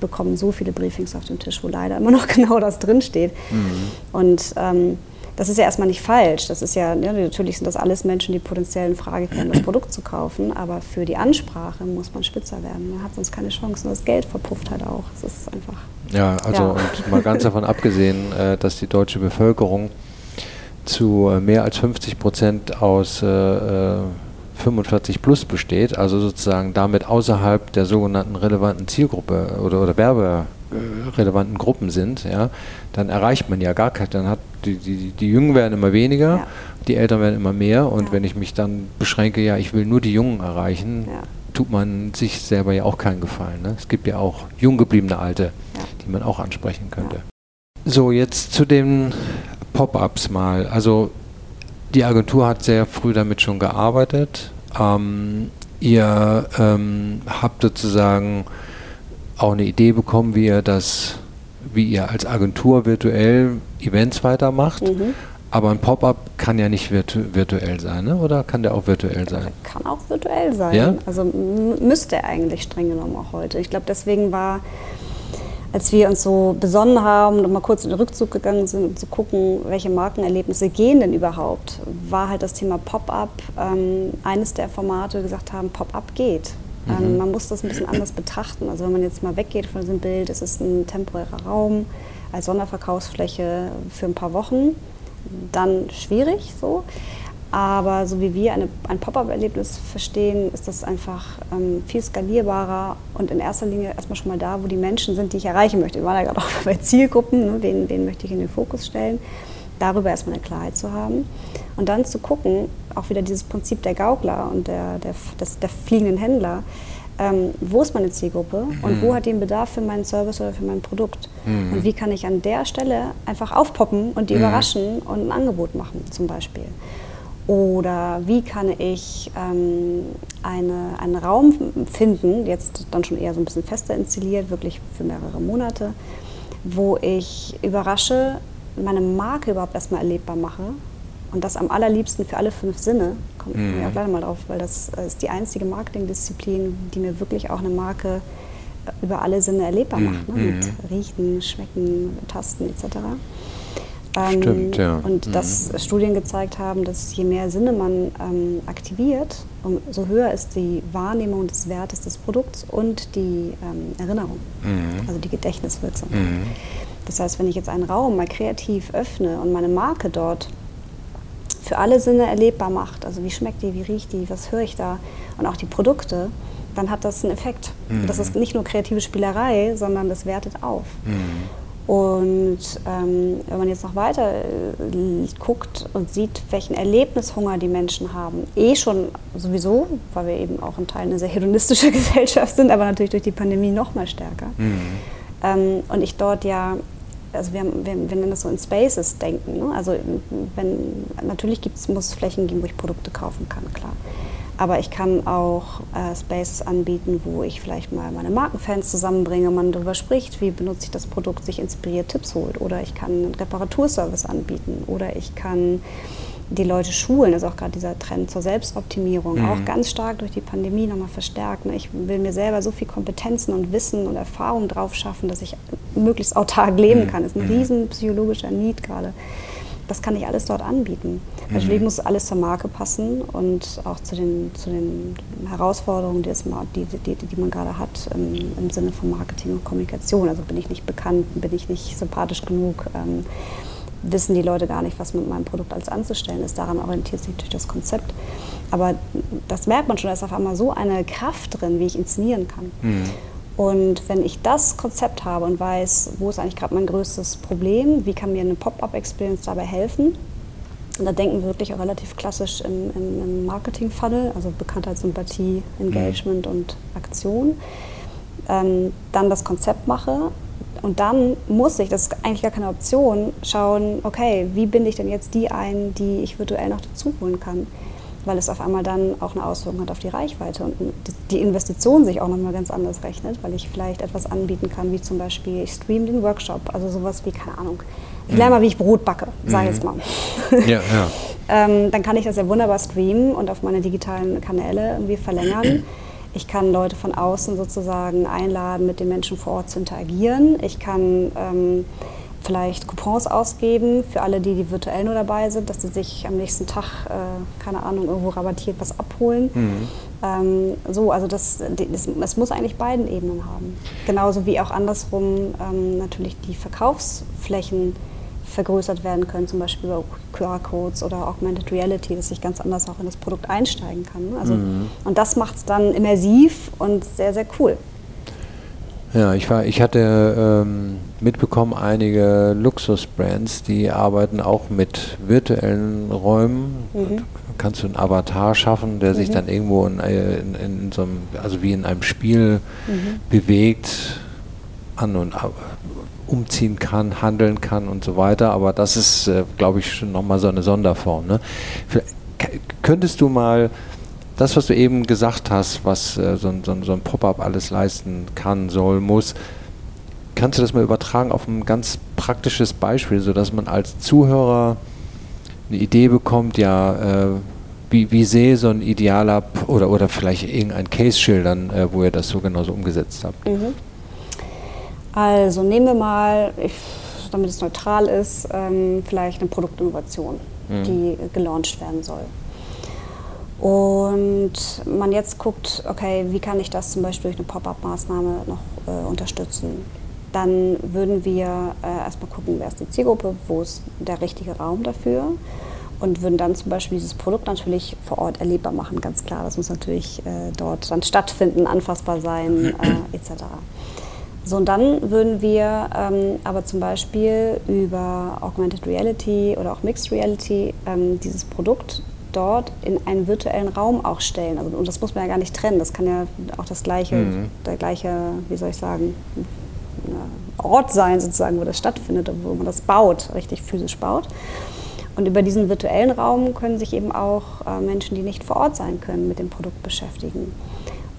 bekomme so viele Briefings auf dem Tisch, wo leider immer noch [laughs] genau das drinsteht. Mhm. Und ähm, das ist ja erstmal nicht falsch. Das ist ja, ja, natürlich sind das alles Menschen, die potenziell in Frage kämen, das Produkt zu kaufen. Aber für die Ansprache muss man spitzer werden. Man hat sonst keine Chance. Und das Geld verpufft halt auch. Es ist einfach. Ja, also ja. und mal ganz davon [laughs] abgesehen, äh, dass die deutsche Bevölkerung zu äh, mehr als 50 Prozent aus äh, 45 äh, plus besteht, also sozusagen damit außerhalb der sogenannten relevanten Zielgruppe oder, oder werberelevanten Gruppen sind, ja, dann erreicht man ja gar kein, dann hat die, die, die Jungen werden immer weniger, ja. die Älteren werden immer mehr und ja. wenn ich mich dann beschränke, ja, ich will nur die Jungen erreichen, ja. tut man sich selber ja auch keinen Gefallen. Ne? Es gibt ja auch jung gebliebene Alte, die man auch ansprechen könnte. So, jetzt zu den Pop-ups mal. Also die Agentur hat sehr früh damit schon gearbeitet. Ähm, ihr ähm, habt sozusagen auch eine Idee bekommen, wie ihr das, wie ihr als Agentur virtuell Events weitermacht. Mhm. Aber ein Pop-up kann ja nicht virtu virtuell sein, ne? oder kann der auch virtuell sein? Kann auch virtuell sein. Ja? Also müsste er eigentlich streng genommen auch heute. Ich glaube, deswegen war als wir uns so besonnen haben und mal kurz in den Rückzug gegangen sind, um zu gucken, welche Markenerlebnisse gehen denn überhaupt, war halt das Thema Pop-up ähm, eines der Formate, wir gesagt haben, Pop-up geht. Ähm, mhm. man muss das ein bisschen anders betrachten. Also wenn man jetzt mal weggeht von diesem Bild, es ist ein temporärer Raum als Sonderverkaufsfläche für ein paar Wochen, dann schwierig so. Aber so wie wir eine, ein Pop-up-Erlebnis verstehen, ist das einfach ähm, viel skalierbarer und in erster Linie erstmal schon mal da, wo die Menschen sind, die ich erreichen möchte. Wir waren ja gerade auch [laughs] bei Zielgruppen, ne, wen, wen möchte ich in den Fokus stellen. Darüber erstmal eine Klarheit zu haben. Und dann zu gucken, auch wieder dieses Prinzip der Gaukler und der, der, des, der fliegenden Händler, ähm, wo ist meine Zielgruppe mhm. und wo hat die einen Bedarf für meinen Service oder für mein Produkt. Mhm. Und wie kann ich an der Stelle einfach aufpoppen und die mhm. überraschen und ein Angebot machen zum Beispiel. Oder wie kann ich ähm, eine, einen Raum finden, jetzt dann schon eher so ein bisschen fester installiert, wirklich für mehrere Monate, wo ich überrasche, meine Marke überhaupt erstmal erlebbar mache. Und das am allerliebsten für alle fünf Sinne. Kommt mhm. ja gleich mal drauf, weil das äh, ist die einzige Marketingdisziplin, die mir wirklich auch eine Marke äh, über alle Sinne erlebbar mhm. macht. Ne? Mit mhm. Riechen, Schmecken, Tasten etc. Ähm, Stimmt, ja. Und mhm. dass Studien gezeigt haben, dass je mehr Sinne man ähm, aktiviert, umso höher ist die Wahrnehmung des Wertes des Produkts und die ähm, Erinnerung, mhm. also die Gedächtniswirksamkeit. Mhm. Das heißt, wenn ich jetzt einen Raum mal kreativ öffne und meine Marke dort für alle Sinne erlebbar macht, also wie schmeckt die, wie riecht die, was höre ich da und auch die Produkte, dann hat das einen Effekt. Das mhm. ist nicht nur kreative Spielerei, sondern das wertet auf. Mhm. Und ähm, wenn man jetzt noch weiter äh, guckt und sieht, welchen Erlebnishunger die Menschen haben, eh schon sowieso, weil wir eben auch in Teilen eine sehr hedonistische [laughs] Gesellschaft sind, aber natürlich durch die Pandemie noch mal stärker. Mhm. Ähm, und ich dort ja, also wir, wir, wir nennen das so in Spaces denken. Ne? Also wenn, natürlich gibt's, muss es Flächen geben, wo ich Produkte kaufen kann, klar. Aber ich kann auch äh, Spaces anbieten, wo ich vielleicht mal meine Markenfans zusammenbringe, man darüber spricht, wie benutze ich das Produkt, sich inspiriert Tipps holt. Oder ich kann einen Reparaturservice anbieten. Oder ich kann die Leute schulen. Das ist auch gerade dieser Trend zur Selbstoptimierung, mhm. auch ganz stark durch die Pandemie nochmal verstärkt. Ne? Ich will mir selber so viel Kompetenzen und Wissen und Erfahrung drauf schaffen, dass ich möglichst autark leben mhm. kann. Das ist ein mhm. riesen psychologischer Need gerade das kann ich alles dort anbieten. Mhm. Natürlich muss alles zur Marke passen und auch zu den, zu den Herausforderungen, die, es, die, die, die man gerade hat im, im, Sinne von Marketing und Kommunikation. Also bin ich nicht bekannt, bin ich nicht sympathisch genug, ähm, wissen die Leute gar nicht, was mit meinem Produkt alles anzustellen ist. Daran orientiert sich natürlich das Konzept. Aber das merkt man schon, da ist auf einmal so eine Kraft drin, wie ich inszenieren kann. Mhm. Und wenn ich das Konzept habe und weiß, wo ist eigentlich gerade mein größtes Problem, wie kann mir eine Pop-up-Experience dabei helfen, und da denken wir wirklich auch relativ klassisch im, im, im Marketing-Funnel, also Bekanntheit, Sympathie, Engagement mhm. und Aktion, ähm, dann das Konzept mache und dann muss ich, das ist eigentlich gar keine Option, schauen, okay, wie binde ich denn jetzt die ein, die ich virtuell noch dazu holen kann weil es auf einmal dann auch eine Auswirkung hat auf die Reichweite und die Investition sich auch nochmal ganz anders rechnet, weil ich vielleicht etwas anbieten kann, wie zum Beispiel, ich streame den Workshop, also sowas wie, keine Ahnung, ich lerne mal, wie ich Brot backe, sage ich jetzt mal. Ja, ja. [laughs] ähm, dann kann ich das ja wunderbar streamen und auf meine digitalen Kanäle irgendwie verlängern. Ich kann Leute von außen sozusagen einladen, mit den Menschen vor Ort zu interagieren. Ich kann ähm, vielleicht Coupons ausgeben für alle, die, die virtuell nur dabei sind, dass sie sich am nächsten Tag, äh, keine Ahnung, irgendwo rabattiert was abholen. Mhm. Ähm, so, also das, das, das, muss eigentlich beiden Ebenen haben. Genauso wie auch andersrum ähm, natürlich die Verkaufsflächen vergrößert werden können, zum Beispiel über QR-Codes oder Augmented Reality, dass ich ganz anders auch in das Produkt einsteigen kann. Also, mhm. Und das macht es dann immersiv und sehr, sehr cool. Ja, ich war, ich hatte ähm, mitbekommen, einige Luxusbrands, die arbeiten auch mit virtuellen Räumen. Mhm. Kannst du einen Avatar schaffen, der mhm. sich dann irgendwo in, äh, in, in, so einem, also wie in einem Spiel mhm. bewegt, an und ab, umziehen kann, handeln kann und so weiter. Aber das ist, äh, glaube ich, schon nochmal so eine Sonderform. Ne? Könntest du mal das, was du eben gesagt hast, was äh, so, ein, so, so ein Pop-up alles leisten kann, soll, muss, kannst du das mal übertragen auf ein ganz praktisches Beispiel, sodass man als Zuhörer eine Idee bekommt, ja, äh, wie, wie sehe so ein idealer oder, oder vielleicht irgendein Case schildern, äh, wo ihr das so genauso umgesetzt habt? Mhm. Also nehmen wir mal, ich, damit es neutral ist, ähm, vielleicht eine Produktinnovation, mhm. die gelauncht werden soll. Und man jetzt guckt, okay, wie kann ich das zum Beispiel durch eine Pop-up-Maßnahme noch äh, unterstützen? Dann würden wir äh, erstmal gucken, wer ist die Zielgruppe, wo ist der richtige Raum dafür und würden dann zum Beispiel dieses Produkt natürlich vor Ort erlebbar machen, ganz klar. Das muss natürlich äh, dort dann stattfinden, anfassbar sein, äh, etc. So, und dann würden wir ähm, aber zum Beispiel über Augmented Reality oder auch Mixed Reality ähm, dieses Produkt dort in einen virtuellen Raum auch stellen. Also, und das muss man ja gar nicht trennen. Das kann ja auch das gleiche, mhm. der gleiche, wie soll ich sagen, Ort sein, sozusagen, wo das stattfindet, wo man das baut, richtig physisch baut. Und über diesen virtuellen Raum können sich eben auch äh, Menschen, die nicht vor Ort sein können, mit dem Produkt beschäftigen.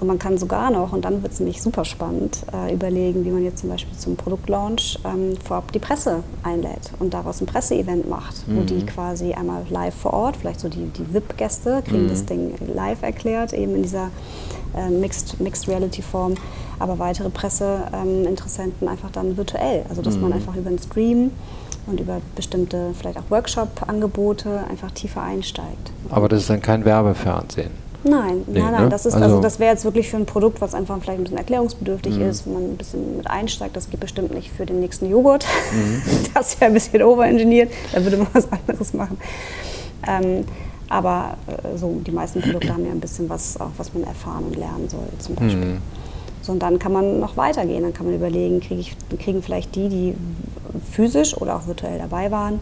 Und man kann sogar noch, und dann wird es nämlich super spannend, äh, überlegen, wie man jetzt zum Beispiel zum Produktlaunch ähm, vorab die Presse einlädt und daraus ein Presseevent macht, mhm. wo die quasi einmal live vor Ort, vielleicht so die, die VIP-Gäste, kriegen mhm. das Ding live erklärt, eben in dieser äh, Mixed, Mixed Reality Form, aber weitere Presseinteressenten ähm, einfach dann virtuell. Also dass mhm. man einfach über einen Stream und über bestimmte vielleicht auch Workshop-Angebote einfach tiefer einsteigt. Aber das ist dann kein Werbefernsehen. Nein, nee, nein, nein. Ne? Das, ist, also, also das wäre jetzt wirklich für ein Produkt, was einfach vielleicht ein bisschen erklärungsbedürftig mhm. ist, wo man ein bisschen mit einsteigt. Das geht bestimmt nicht für den nächsten Joghurt. Mhm. [laughs] Das wäre ein bisschen overengineert. Da würde man [laughs] was anderes machen. Ähm, aber äh, so, die meisten Produkte haben ja ein bisschen was, auch was man erfahren und lernen soll, zum Beispiel. Mhm. So, und dann kann man noch weitergehen. Dann kann man überlegen, krieg ich, kriegen vielleicht die, die physisch oder auch virtuell dabei waren,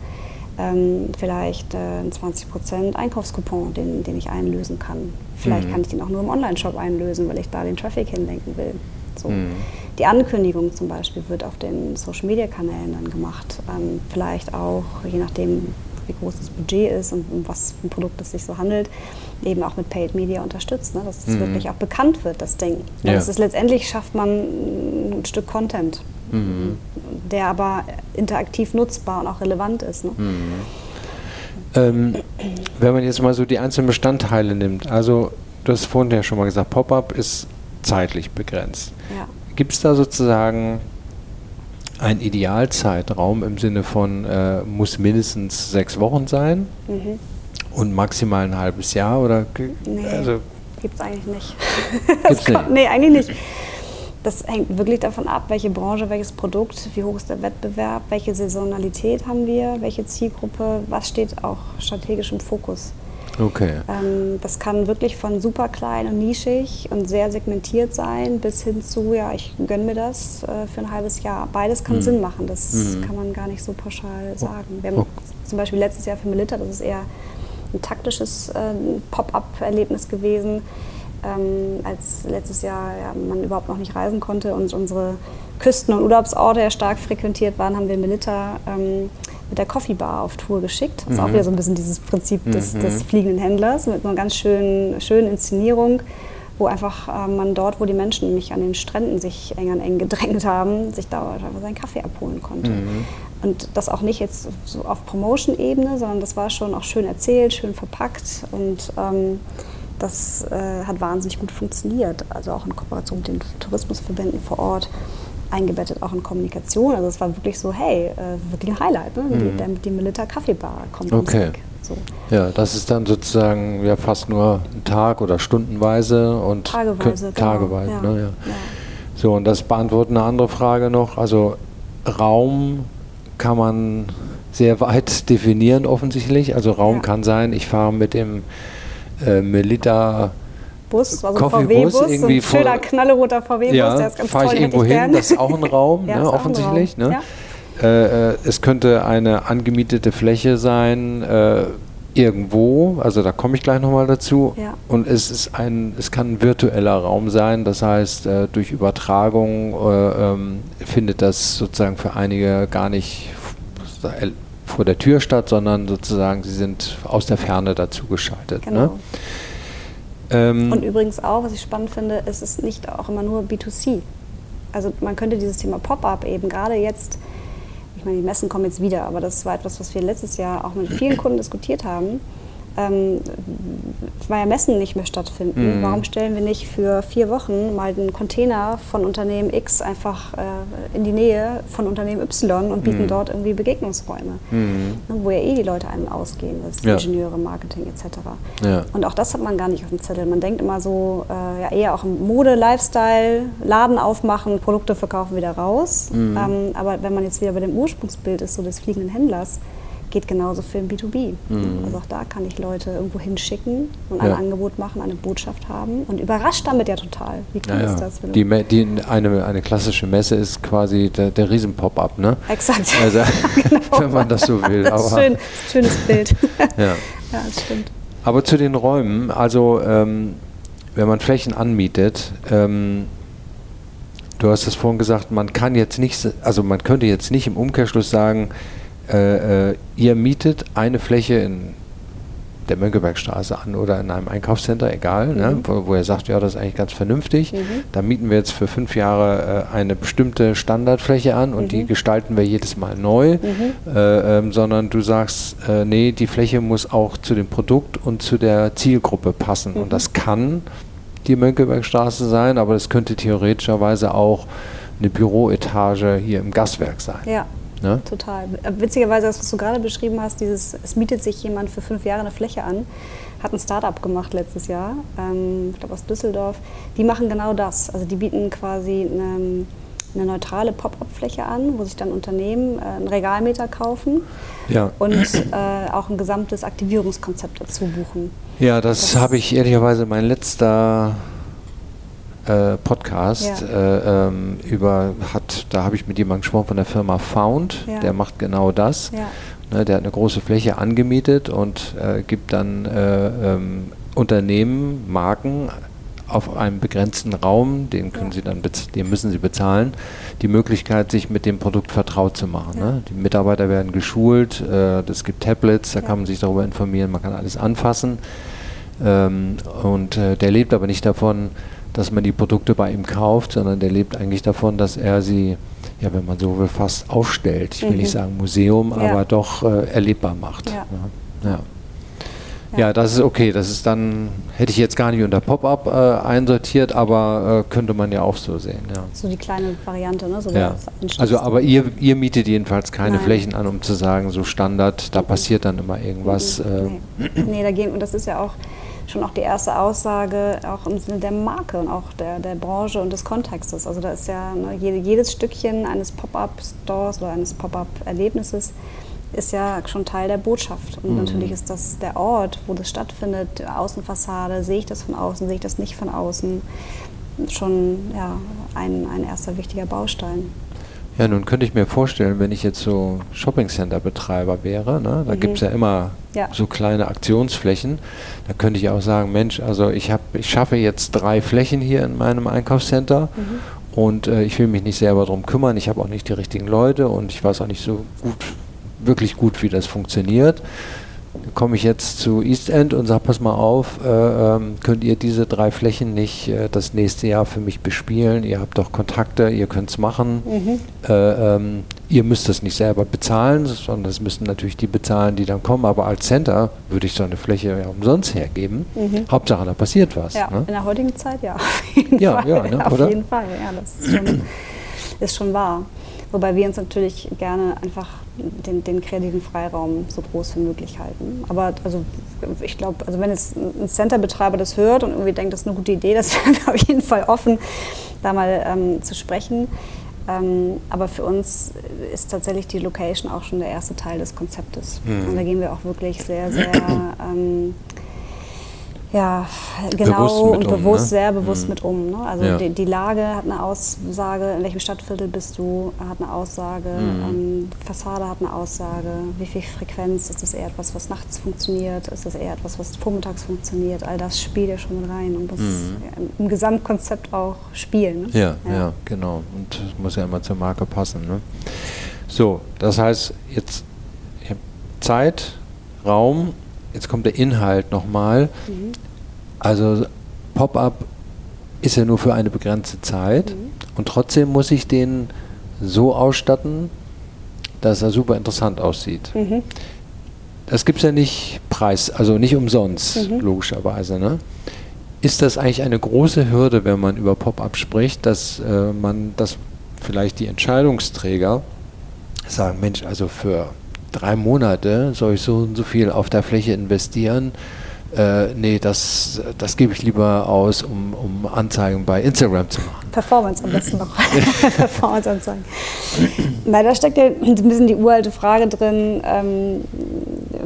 ähm, vielleicht äh, einen 20% Einkaufskupon, den, den ich einlösen kann. Vielleicht mhm. kann ich den auch nur im Online-Shop einlösen, weil ich da den Traffic hinlenken will. So. Mhm. Die Ankündigung zum Beispiel wird auf den Social-Media-Kanälen dann gemacht. Ähm, vielleicht auch, je nachdem, wie groß das Budget ist und um was für ein Produkt es sich so handelt, eben auch mit Paid Media unterstützt, ne? dass das mhm. wirklich auch bekannt wird, das Ding. Ja. Das ist letztendlich schafft man ein Stück Content, mhm. der aber interaktiv nutzbar und auch relevant ist. Ne? Mhm. Ähm, wenn man jetzt mal so die einzelnen Bestandteile nimmt, also du hast vorhin ja schon mal gesagt, Pop-up ist zeitlich begrenzt. Ja. Gibt es da sozusagen einen Idealzeitraum im Sinne von, äh, muss mindestens sechs Wochen sein mhm. und maximal ein halbes Jahr? Oder, nee, also, gibt es eigentlich nicht. Gibt's [laughs] nicht. Nee, eigentlich nicht. Das hängt wirklich davon ab, welche Branche, welches Produkt, wie hoch ist der Wettbewerb, welche Saisonalität haben wir, welche Zielgruppe, was steht auch strategisch im Fokus. Okay. Ähm, das kann wirklich von super klein und nischig und sehr segmentiert sein, bis hin zu, ja, ich gönne mir das äh, für ein halbes Jahr. Beides kann mhm. Sinn machen, das mhm. kann man gar nicht so pauschal sagen. Wir haben oh. zum Beispiel letztes Jahr für Melitta, das ist eher ein taktisches äh, Pop-up-Erlebnis gewesen ähm, als letztes Jahr ja, man überhaupt noch nicht reisen konnte und unsere Küsten- und Urlaubsorte ja stark frequentiert waren, haben wir Melitta ähm, mit der Coffee Bar auf Tour geschickt. Das ist auch mhm. wieder so ein bisschen dieses Prinzip des, mhm. des fliegenden Händlers mit einer ganz schönen, schönen Inszenierung, wo einfach äh, man dort, wo die Menschen nämlich an den Stränden sich eng an eng gedrängt haben, sich da einfach seinen Kaffee abholen konnte. Mhm. Und das auch nicht jetzt so auf Promotion-Ebene, sondern das war schon auch schön erzählt, schön verpackt und ähm, das äh, hat wahnsinnig gut funktioniert. Also auch in Kooperation mit den Tourismusverbänden vor Ort, eingebettet auch in Kommunikation. Also es war wirklich so, hey, äh, wirklich ein Highlight. Ne? Mhm. Die, die Milita Kaffeebar kommt okay. So. Ja, das ist dann sozusagen ja fast nur ein Tag oder stundenweise und tageweise. Genau. Tageweise, ja. Ne, ja. ja. So, und das beantwortet eine andere Frage noch. Also Raum kann man sehr weit [laughs] definieren offensichtlich. Also Raum ja. kann sein, ich fahre mit dem äh, Melita Bus, also VW-Bus, ein schöner knalleroter VW-Bus, ja, der ist ganz toll. ich irgendwo ich hin, das ist auch ein Raum, [laughs] ja, ne, offensichtlich. Raum. Ne? Ja. Äh, äh, es könnte eine angemietete Fläche sein, äh, irgendwo, also da komme ich gleich nochmal dazu. Ja. Und es ist ein, es kann ein virtueller Raum sein, das heißt, äh, durch Übertragung äh, ähm, findet das sozusagen für einige gar nicht vor der Tür statt, sondern sozusagen sie sind aus der Ferne dazu geschaltet. Ne? Genau. Ne? Ähm und übrigens auch, was ich spannend finde, ist es nicht auch immer nur B2C. Also man könnte dieses Thema Pop-up eben gerade jetzt, ich meine, die Messen kommen jetzt wieder, aber das war etwas, was wir letztes Jahr auch mit vielen Kunden diskutiert haben. Ähm, weil ja Messen nicht mehr stattfinden, mhm. warum stellen wir nicht für vier Wochen mal einen Container von Unternehmen X einfach äh, in die Nähe von Unternehmen Y und bieten mhm. dort irgendwie Begegnungsräume, mhm. ne, wo ja eh die Leute einem ausgehen, das ja. Ingenieure, Marketing etc. Ja. Und auch das hat man gar nicht auf dem Zettel. Man denkt immer so, äh, ja eher auch Mode, Lifestyle, Laden aufmachen, Produkte verkaufen wieder raus. Mhm. Ähm, aber wenn man jetzt wieder bei dem Ursprungsbild ist, so des fliegenden Händlers, geht genauso für ein B2B. Mhm. Also auch da kann ich Leute irgendwo hinschicken und ein ja. Angebot machen, eine Botschaft haben und überrascht damit ja total. Wie cool ja, ist das? Die, die, eine, eine klassische Messe ist quasi der, der Riesen-Pop-Up, ne? Exakt. Also, [laughs] [laughs] genau. wenn man das so will. Das ist, schön, das schönes Bild. [laughs] ja. ja, das stimmt. Aber zu den Räumen, also ähm, wenn man Flächen anmietet, ähm, du hast es vorhin gesagt, man kann jetzt nicht, also man könnte jetzt nicht im Umkehrschluss sagen, äh, äh, ihr mietet eine Fläche in der Mönckebergstraße an oder in einem Einkaufscenter, egal, ne, mhm. ne, wo, wo, er sagt, ja, das ist eigentlich ganz vernünftig. Mhm. Da mieten wir jetzt für fünf Jahre äh, eine bestimmte Standardfläche an und mhm. die gestalten wir jedes Mal neu, mhm. äh, ähm, sondern du sagst, äh, nee, die Fläche muss auch zu dem Produkt und zu der Zielgruppe passen. Und mhm. das kann die Mönckebergstraße sein, aber das könnte theoretischerweise auch eine Büroetage hier im Gaswerk sein. Ja. Ne? Total. Äh, witzigerweise, das, was du gerade beschrieben hast, dieses, es mietet sich jemand für fünf Jahre eine Fläche an, hat ein Startup gemacht letztes Jahr, ähm, ich glaube aus Düsseldorf. Die machen genau das. Also die bieten quasi eine, eine neutrale Pop-up-Fläche an, wo sich dann Unternehmen äh, einen Regalmeter kaufen ja. und äh, auch ein gesamtes Aktivierungskonzept dazu buchen. Ja, das, das habe ich ehrlicherweise mein letzter äh, Podcast ja. äh, ähm, über da habe ich mit jemandem gesprochen von der Firma Found, ja. der macht genau das. Ja. Ne, der hat eine große Fläche angemietet und äh, gibt dann äh, ähm, Unternehmen, Marken auf einem begrenzten Raum, den können sie dann den müssen sie bezahlen, die Möglichkeit, sich mit dem Produkt vertraut zu machen. Ne? Die Mitarbeiter werden geschult, es äh, gibt Tablets, da kann man sich darüber informieren, man kann alles anfassen. Ähm, und äh, der lebt aber nicht davon, dass man die Produkte bei ihm kauft, sondern der lebt eigentlich davon, dass er sie, ja, wenn man so will, fast aufstellt. Ich will mhm. nicht sagen Museum, ja. aber doch äh, erlebbar macht. Ja. Ja. ja. Ja, das ist okay. Das ist dann, hätte ich jetzt gar nicht unter Pop-up äh, einsortiert, aber äh, könnte man ja auch so sehen. So die kleine Variante, ne? So ja. Also, aber ihr, ihr mietet jedenfalls keine Nein. Flächen an, um zu sagen, so Standard, da mhm. passiert dann immer irgendwas. Mhm. Nee. Äh. nee, da gehen, und das ist ja auch schon auch die erste Aussage, auch im Sinne der Marke und auch der, der Branche und des Kontextes. Also da ist ja ne, jedes Stückchen eines Pop-up-Stores oder eines Pop-up-Erlebnisses ist ja schon Teil der Botschaft. Und mhm. natürlich ist das der Ort, wo das stattfindet, Außenfassade, sehe ich das von außen, sehe ich das nicht von außen, schon ja, ein, ein erster wichtiger Baustein. Ja, nun könnte ich mir vorstellen, wenn ich jetzt so Shopping-Center-Betreiber wäre, ne, da mhm. gibt es ja immer ja. so kleine Aktionsflächen, da könnte ich auch sagen, Mensch, also ich, hab, ich schaffe jetzt drei Flächen hier in meinem Einkaufscenter mhm. und äh, ich will mich nicht selber darum kümmern, ich habe auch nicht die richtigen Leute und ich weiß auch nicht so gut, wirklich gut, wie das funktioniert komme ich jetzt zu East End und sage, pass mal auf, äh, ähm, könnt ihr diese drei Flächen nicht äh, das nächste Jahr für mich bespielen? Ihr habt doch Kontakte, ihr könnt es machen. Mhm. Äh, ähm, ihr müsst es nicht selber bezahlen, sondern das müssen natürlich die bezahlen, die dann kommen. Aber als Center würde ich so eine Fläche ja umsonst hergeben. Mhm. Hauptsache, da passiert was. Ja, ne? in der heutigen Zeit ja. [laughs] Auf jeden ja, Fall. Ja, ne, auf jeden Fall. Ja, das ist schon, [clears throat] ist schon wahr. Wobei wir uns natürlich gerne einfach den, den kreativen Freiraum so groß wie möglich halten. Aber also ich glaube, also wenn jetzt ein Centerbetreiber das hört und irgendwie denkt, das ist eine gute Idee, [laughs] das wären wir auf jeden Fall offen, da mal ähm, zu sprechen. Ähm, aber für uns ist tatsächlich die Location auch schon der erste Teil des Konzeptes. Mhm. Und da gehen wir auch wirklich sehr, sehr [clears throat] ähm, ja, genau und bewusst, ne? sehr bewusst mhm. mit um. Ne? Also ja. die, die, Lage hat eine Aussage, in welchem Stadtviertel bist du, hat eine Aussage, mhm. ähm, Fassade hat eine Aussage, wie viel Frequenz, ist das eher etwas, was nachts funktioniert, ist das eher etwas, was vormittags funktioniert, all das spielt ja schon mit rein und muss mhm. im Gesamtkonzept auch spielen. Ne? Ja, ja, ja, genau. Und muss ja immer zur Marke passen. Ne? So, das heißt, jetzt Zeit, Raum, jetzt kommt der Inhalt nochmal. Mhm. Also Pop-up ist ja nur für eine begrenzte Zeit mhm. und trotzdem muss ich den so ausstatten, dass er super interessant aussieht. Mhm. das gibt es ja nicht Preis, also nicht umsonst, mhm. logischerweise. Ne? Ist das eigentlich eine große Hürde, wenn man über Pop-up spricht, dass äh, man, dass vielleicht die Entscheidungsträger sagen, Mensch, also für drei Monate soll ich so und so viel auf der Fläche investieren? Äh, nee, das, das gebe ich lieber aus, um, um Anzeigen bei Instagram zu machen. Performance am besten noch. [laughs] [laughs] Performance-Anzeigen. Na, da steckt ja ein bisschen die uralte Frage drin, ähm,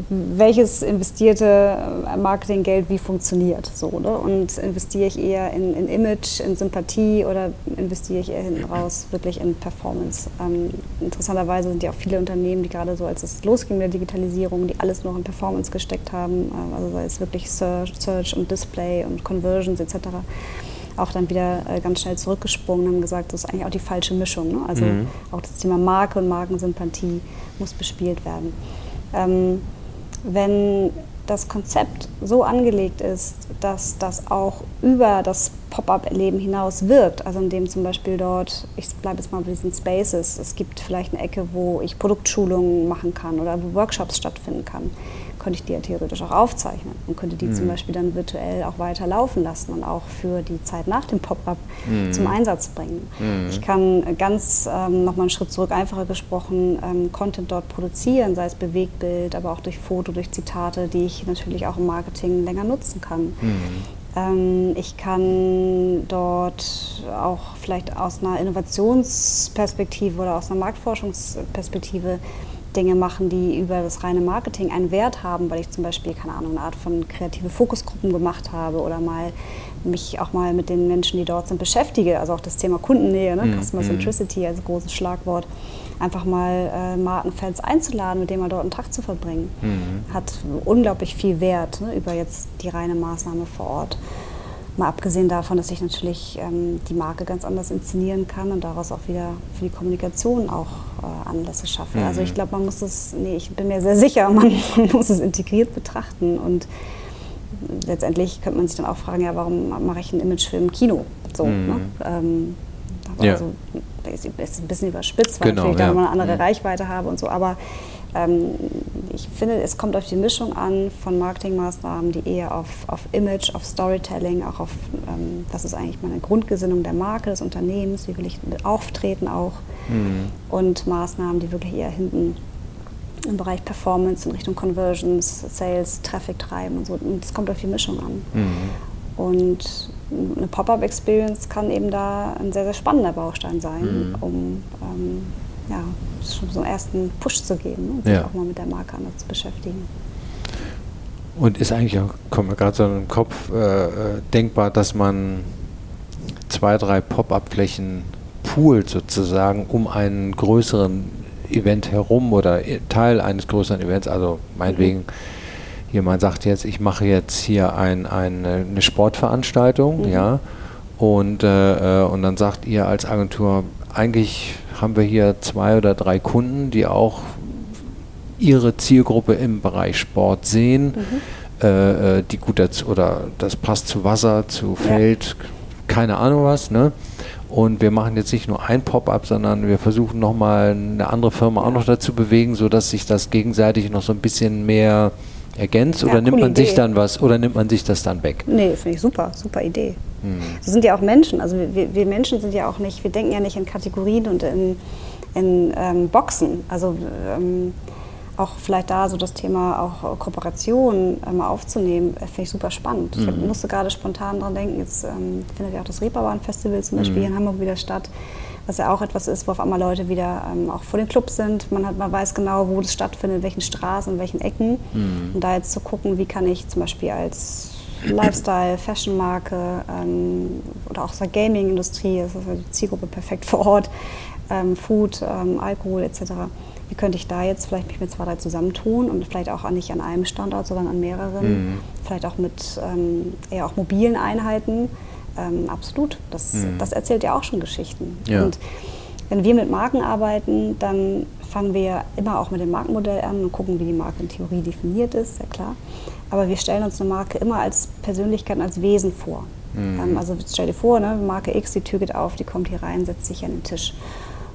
welches investierte Marketinggeld wie funktioniert. So, ne? Und investiere ich eher in, in, Image, in Sympathie oder investiere ich eher hinten raus wirklich in Performance? Ähm, interessanterweise sind ja auch viele Unternehmen, die gerade so, als es losging mit der Digitalisierung, die alles noch in Performance gesteckt haben, äh, also sei es wirklich Search, Search und Display und Conversions etc., auch dann wieder äh, ganz schnell zurückgesprungen und haben gesagt, das ist eigentlich auch die falsche Mischung. Ne? Also mhm. auch das Thema Marke und Markensympathie muss bespielt werden. Ähm, wenn das Konzept so angelegt ist, dass das auch über das Pop-up-Erleben hinaus wirkt, also indem zum Beispiel dort, ich bleibe jetzt mal bei diesen Spaces, es gibt vielleicht eine Ecke, wo ich Produktschulungen machen kann oder wo Workshops stattfinden kann, könnte ich die ja theoretisch auch aufzeichnen und könnte die mhm. zum Beispiel dann virtuell auch weiter laufen lassen und auch für die Zeit nach dem Pop-up mhm. zum Einsatz bringen. Mhm. Ich kann ganz ähm, nochmal einen Schritt zurück, einfacher gesprochen, ähm, Content dort produzieren, sei es Bewegtbild, aber auch durch Foto, durch Zitate, die ich natürlich auch im Marketing länger nutzen kann. Mhm. Ähm, ich kann dort auch vielleicht aus einer Innovationsperspektive oder aus einer Marktforschungsperspektive Dinge machen, die über das reine Marketing einen Wert haben, weil ich zum Beispiel, keine Ahnung, eine Art von kreative Fokusgruppen gemacht habe oder mal mich auch mal mit den Menschen, die dort sind, beschäftige. Also auch das Thema Kundennähe, ne? mm, Customer Centricity mm. als großes Schlagwort. Einfach mal äh, Markenfans einzuladen, mit denen mal dort einen Tag zu verbringen. Mm. Hat unglaublich viel Wert ne? über jetzt die reine Maßnahme vor Ort. Mal abgesehen davon, dass ich natürlich ähm, die Marke ganz anders inszenieren kann und daraus auch wieder für die Kommunikation auch äh, Anlässe schaffe. Mhm. Also ich glaube, man muss es, nee, ich bin mir sehr sicher, [laughs] man muss es integriert betrachten und letztendlich könnte man sich dann auch fragen, ja, warum mache ich einen Imagefilm im Kino? So, mhm. ne? ähm, ja. also, ist ein bisschen überspitzt, weil genau, ich ja. da eine andere mhm. Reichweite habe und so, aber ich finde, es kommt auf die Mischung an von Marketingmaßnahmen, die eher auf, auf Image, auf Storytelling, auch auf, ähm, das ist eigentlich meine Grundgesinnung der Marke, des Unternehmens, wie will ich auftreten auch. Mhm. Und Maßnahmen, die wirklich eher hinten im Bereich Performance in Richtung Conversions, Sales, Traffic treiben und so. Und das kommt auf die Mischung an. Mhm. Und eine Pop-up-Experience kann eben da ein sehr, sehr spannender Baustein sein, mhm. um ähm, ja, schon so einen ersten Push zu geben ne, und sich ja. auch mal mit der Marke anders zu beschäftigen. Und ist eigentlich auch, kommt mir gerade so in den Kopf, äh, äh, denkbar, dass man zwei, drei Pop-up-Flächen poolt sozusagen um einen größeren Event herum oder Teil eines größeren Events, also meinetwegen mhm. jemand sagt jetzt, ich mache jetzt hier ein, ein, eine Sportveranstaltung, mhm. ja, und, äh, äh, und dann sagt ihr als Agentur, eigentlich haben wir hier zwei oder drei Kunden, die auch ihre Zielgruppe im Bereich Sport sehen, mhm. äh, äh die gut dazu, oder das passt zu Wasser, zu Feld, ja. keine Ahnung was, ne? Und wir machen jetzt nicht nur ein Pop-up, sondern wir versuchen nochmal eine andere Firma auch noch dazu bewegen, sodass sich das gegenseitig noch so ein bisschen mehr ergänzt ja, oder nimmt man Idee. sich dann was oder nimmt man sich das dann weg? Nee, finde ich super, super Idee. Hm. So sind ja auch Menschen. Also wir, wir, Menschen sind ja auch nicht, wir denken ja nicht in Kategorien und in, in ähm, Boxen. Also ähm, auch vielleicht da so das Thema auch Kooperation ähm, aufzunehmen, äh, finde ich super spannend. Mhm. Ich musste gerade spontan dran denken, jetzt ähm, findet ja auch das Reeperbahn-Festival zum Beispiel mhm. hier in Hamburg wieder statt, was ja auch etwas ist, wo auf einmal Leute wieder ähm, auch vor den Clubs sind. Man, hat, man weiß genau, wo das stattfindet, in welchen Straßen, in welchen Ecken. Mhm. Und da jetzt zu gucken, wie kann ich zum Beispiel als Lifestyle, Fashion-Marke ähm, oder auch aus der Gaming-Industrie, das ist die Zielgruppe perfekt vor Ort, ähm, Food, ähm, Alkohol etc., wie könnte ich da jetzt vielleicht mich mit zwei, drei zusammentun und vielleicht auch nicht an einem Standort, sondern an mehreren, mhm. vielleicht auch mit ähm, eher auch mobilen Einheiten. Ähm, absolut, das, mhm. das erzählt ja auch schon Geschichten. Ja. Und wenn wir mit Marken arbeiten, dann fangen wir immer auch mit dem Markenmodell an und gucken, wie die Marke in Theorie definiert ist, sehr klar. Aber wir stellen uns eine Marke immer als Persönlichkeit, als Wesen vor. Mhm. Ähm, also stell dir vor, ne, Marke X, die Tür geht auf, die kommt hier rein, setzt sich an den Tisch.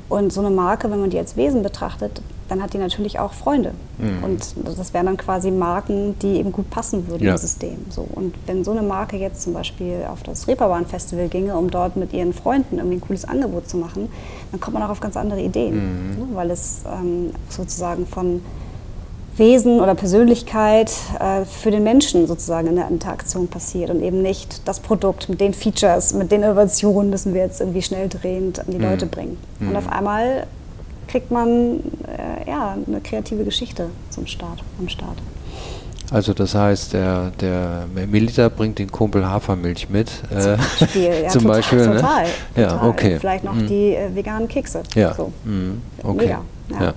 Und so eine Marke, wenn man die als Wesen betrachtet, dann hat die natürlich auch Freunde. Mhm. Und das wären dann quasi Marken, die eben gut passen würden ja. im System. So. Und wenn so eine Marke jetzt zum Beispiel auf das Reeperbahn-Festival ginge, um dort mit ihren Freunden irgendwie ein cooles Angebot zu machen, dann kommt man auch auf ganz andere Ideen. Mhm. Ne? Weil es ähm, sozusagen von Wesen oder Persönlichkeit äh, für den Menschen sozusagen in der Interaktion passiert und eben nicht das Produkt mit den Features, mit den Innovationen müssen wir jetzt irgendwie schnell drehend an die mhm. Leute bringen. Und mhm. auf einmal kriegt man äh, ja, eine kreative Geschichte zum Start, am Start. Also das heißt, der, der Melita bringt den Kumpel Hafermilch mit. Äh, zum Beispiel, [laughs] ja, zum total, Beispiel, ne? total, Ja, okay. Vielleicht noch mhm. die äh, veganen Kekse. Ja, so. mhm. okay. Mega, ja. ja.